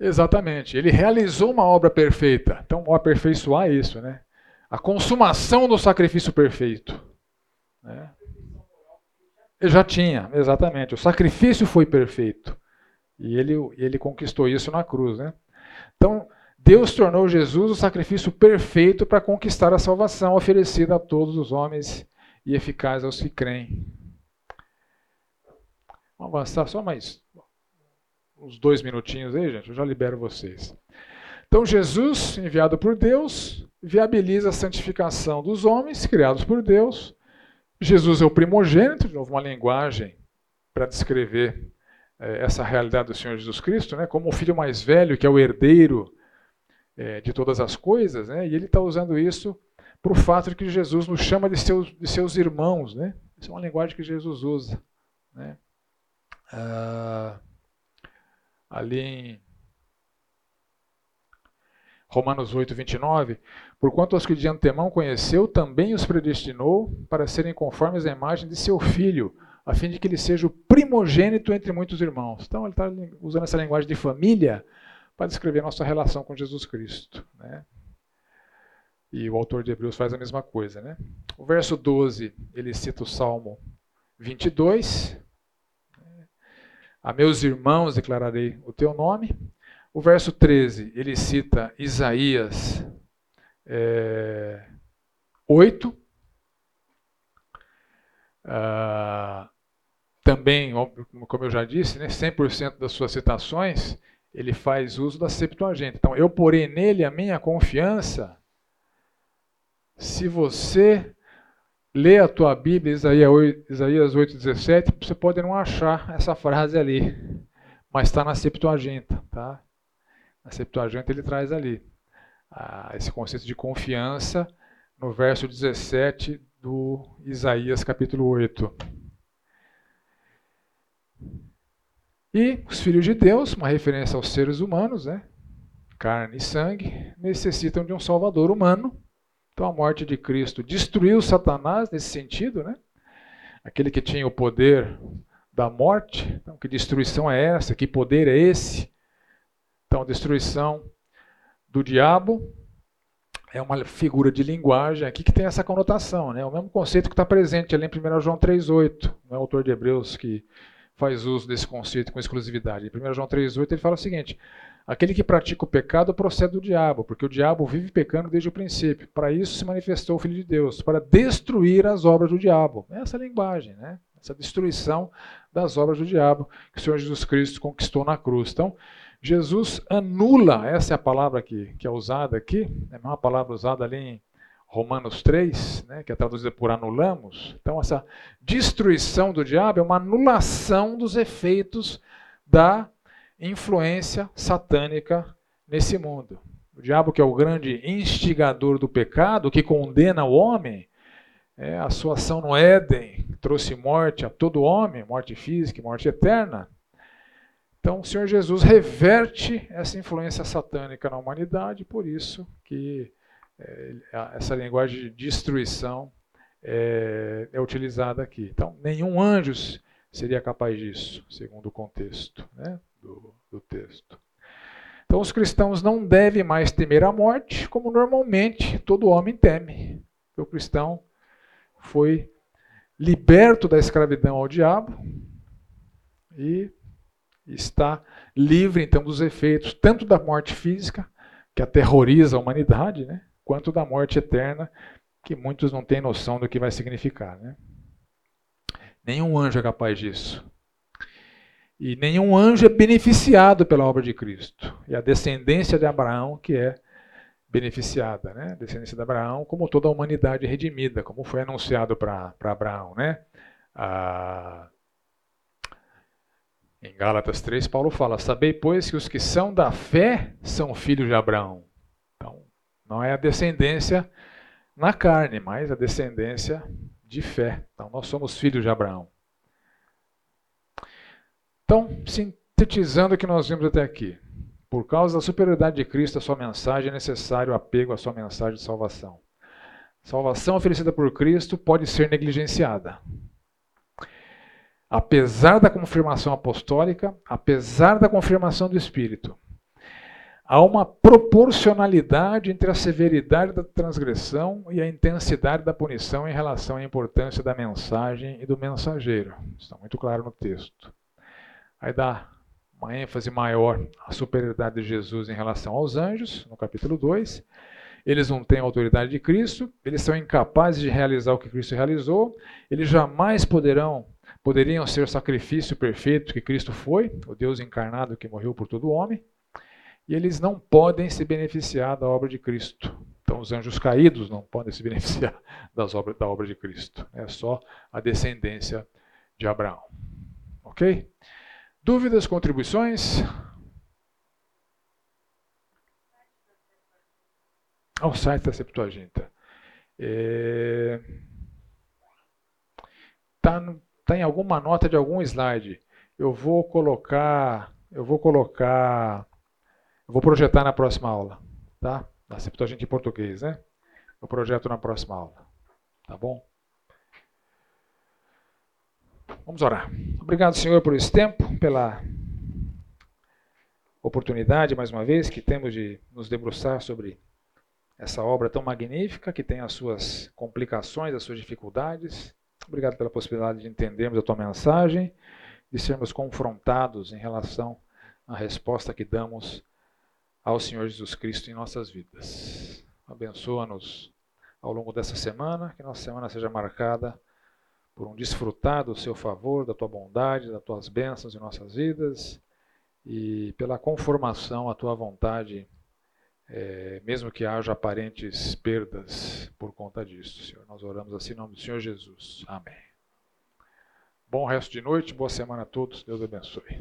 Exatamente. Ele realizou uma obra perfeita. Então, aperfeiçoar isso, né? A consumação do sacrifício perfeito. Né? Ele já tinha, exatamente. O sacrifício foi perfeito. E ele, ele conquistou isso na cruz. Né? Então, Deus tornou Jesus o sacrifício perfeito para conquistar a salvação oferecida a todos os homens e eficaz aos que creem. Vamos avançar só mais uns dois minutinhos aí, gente, eu já libero vocês. Então, Jesus, enviado por Deus, viabiliza a santificação dos homens criados por Deus. Jesus é o primogênito, de novo, uma linguagem para descrever essa realidade do Senhor Jesus Cristo, né, como o filho mais velho, que é o herdeiro é, de todas as coisas, né, e ele está usando isso para o fato de que Jesus nos chama de seus, de seus irmãos. Né? Isso é uma linguagem que Jesus usa. Né? Ah, ali em Romanos 8, 29, porquanto os que de antemão conheceu, também os predestinou para serem conformes à imagem de seu filho, a fim de que ele seja o primogênito entre muitos irmãos. Então ele está usando essa linguagem de família para descrever nossa relação com Jesus Cristo. Né? E o autor de Hebreus faz a mesma coisa. Né? O verso 12, ele cita o Salmo 22. A meus irmãos declararei o teu nome. O verso 13, ele cita Isaías é, 8. Ah, também, como eu já disse, né, 100% das suas citações, ele faz uso da Septuaginta. Então, eu porei nele a minha confiança. Se você lê a tua Bíblia, Isaías 8,17, você pode não achar essa frase ali, mas está na Septuaginta. Tá? Na Septuaginta ele traz ali ah, esse conceito de confiança no verso 17 do Isaías capítulo 8. E os filhos de Deus, uma referência aos seres humanos, né? carne e sangue, necessitam de um salvador humano. Então a morte de Cristo destruiu Satanás nesse sentido, né? Aquele que tinha o poder da morte. Então, que destruição é essa? Que poder é esse? Então, destruição do diabo é uma figura de linguagem aqui que tem essa conotação, né? O mesmo conceito que está presente ali em 1 João 3,8. Não é o autor de Hebreus que faz uso desse conceito com exclusividade. Em 1 João 3,8 ele fala o seguinte: Aquele que pratica o pecado procede do diabo, porque o diabo vive pecando desde o princípio. Para isso se manifestou o Filho de Deus, para destruir as obras do diabo. Essa é a linguagem, né? Essa destruição das obras do diabo que o Senhor Jesus Cristo conquistou na cruz. Então, Jesus anula, essa é a palavra que, que é usada aqui, é uma palavra usada ali em Romanos 3, né, que é traduzida por anulamos. Então, essa destruição do diabo é uma anulação dos efeitos da influência satânica nesse mundo. O diabo, que é o grande instigador do pecado, que condena o homem, é, a sua ação no Éden trouxe morte a todo homem, morte física morte eterna. Então, o Senhor Jesus reverte essa influência satânica na humanidade, por isso que essa linguagem de destruição é, é, utilizada aqui. Então, nenhum anjo seria capaz disso, segundo o contexto né, do, do texto. Então, os cristãos não devem mais temer a morte, como normalmente todo homem teme. O cristão foi liberto da escravidão ao diabo e está livre então dos efeitos tanto da morte física, que aterroriza a humanidade, né, quanto da morte eterna, que muitos não têm noção do que vai significar. Né? Nenhum anjo é capaz disso. E nenhum anjo é beneficiado pela obra de Cristo. E a descendência de Abraão que é beneficiada, né? A descendência de Abraão, como toda a humanidade redimida, como foi anunciado para Abraão, né? Ah, em Gálatas 3, Paulo fala: Sabei, pois, que os que são da fé são filhos de Abraão. Não é a descendência na carne, mas a descendência de fé. Então, nós somos filhos de Abraão. Então, sintetizando o que nós vimos até aqui. Por causa da superioridade de Cristo, a sua mensagem é necessário apego à sua mensagem de salvação. Salvação oferecida por Cristo pode ser negligenciada apesar da confirmação apostólica, apesar da confirmação do Espírito, há uma proporcionalidade entre a severidade da transgressão e a intensidade da punição em relação à importância da mensagem e do mensageiro. Está muito claro no texto. Aí dá uma ênfase maior à superioridade de Jesus em relação aos anjos, no capítulo 2. Eles não têm a autoridade de Cristo, eles são incapazes de realizar o que Cristo realizou, eles jamais poderão poderiam ser o sacrifício perfeito que Cristo foi, o Deus encarnado que morreu por todo homem, e eles não podem se beneficiar da obra de Cristo. Então, os anjos caídos não podem se beneficiar das obras, da obra de Cristo. É só a descendência de Abraão. Ok? Dúvidas, contribuições? Ao site da Septuaginta. É... Tá está em alguma nota de algum slide. Eu vou colocar, eu vou colocar, vou projetar na próxima aula, tá? Na Septuaginta em português, né? Eu projeto na próxima aula, tá bom? Vamos orar. Obrigado, Senhor, por esse tempo, pela oportunidade, mais uma vez, que temos de nos debruçar sobre essa obra tão magnífica, que tem as suas complicações, as suas dificuldades. Obrigado pela possibilidade de entendermos a tua mensagem, de sermos confrontados em relação à resposta que damos ao Senhor Jesus Cristo em nossas vidas. Abençoa-nos ao longo dessa semana, que nossa semana seja marcada por um desfrutar do seu favor, da tua bondade, das tuas bênçãos em nossas vidas e pela conformação à tua vontade, é, mesmo que haja aparentes perdas por conta disso, Senhor. Nós oramos assim em nome do Senhor Jesus. Amém. Bom resto de noite, boa semana a todos. Deus abençoe.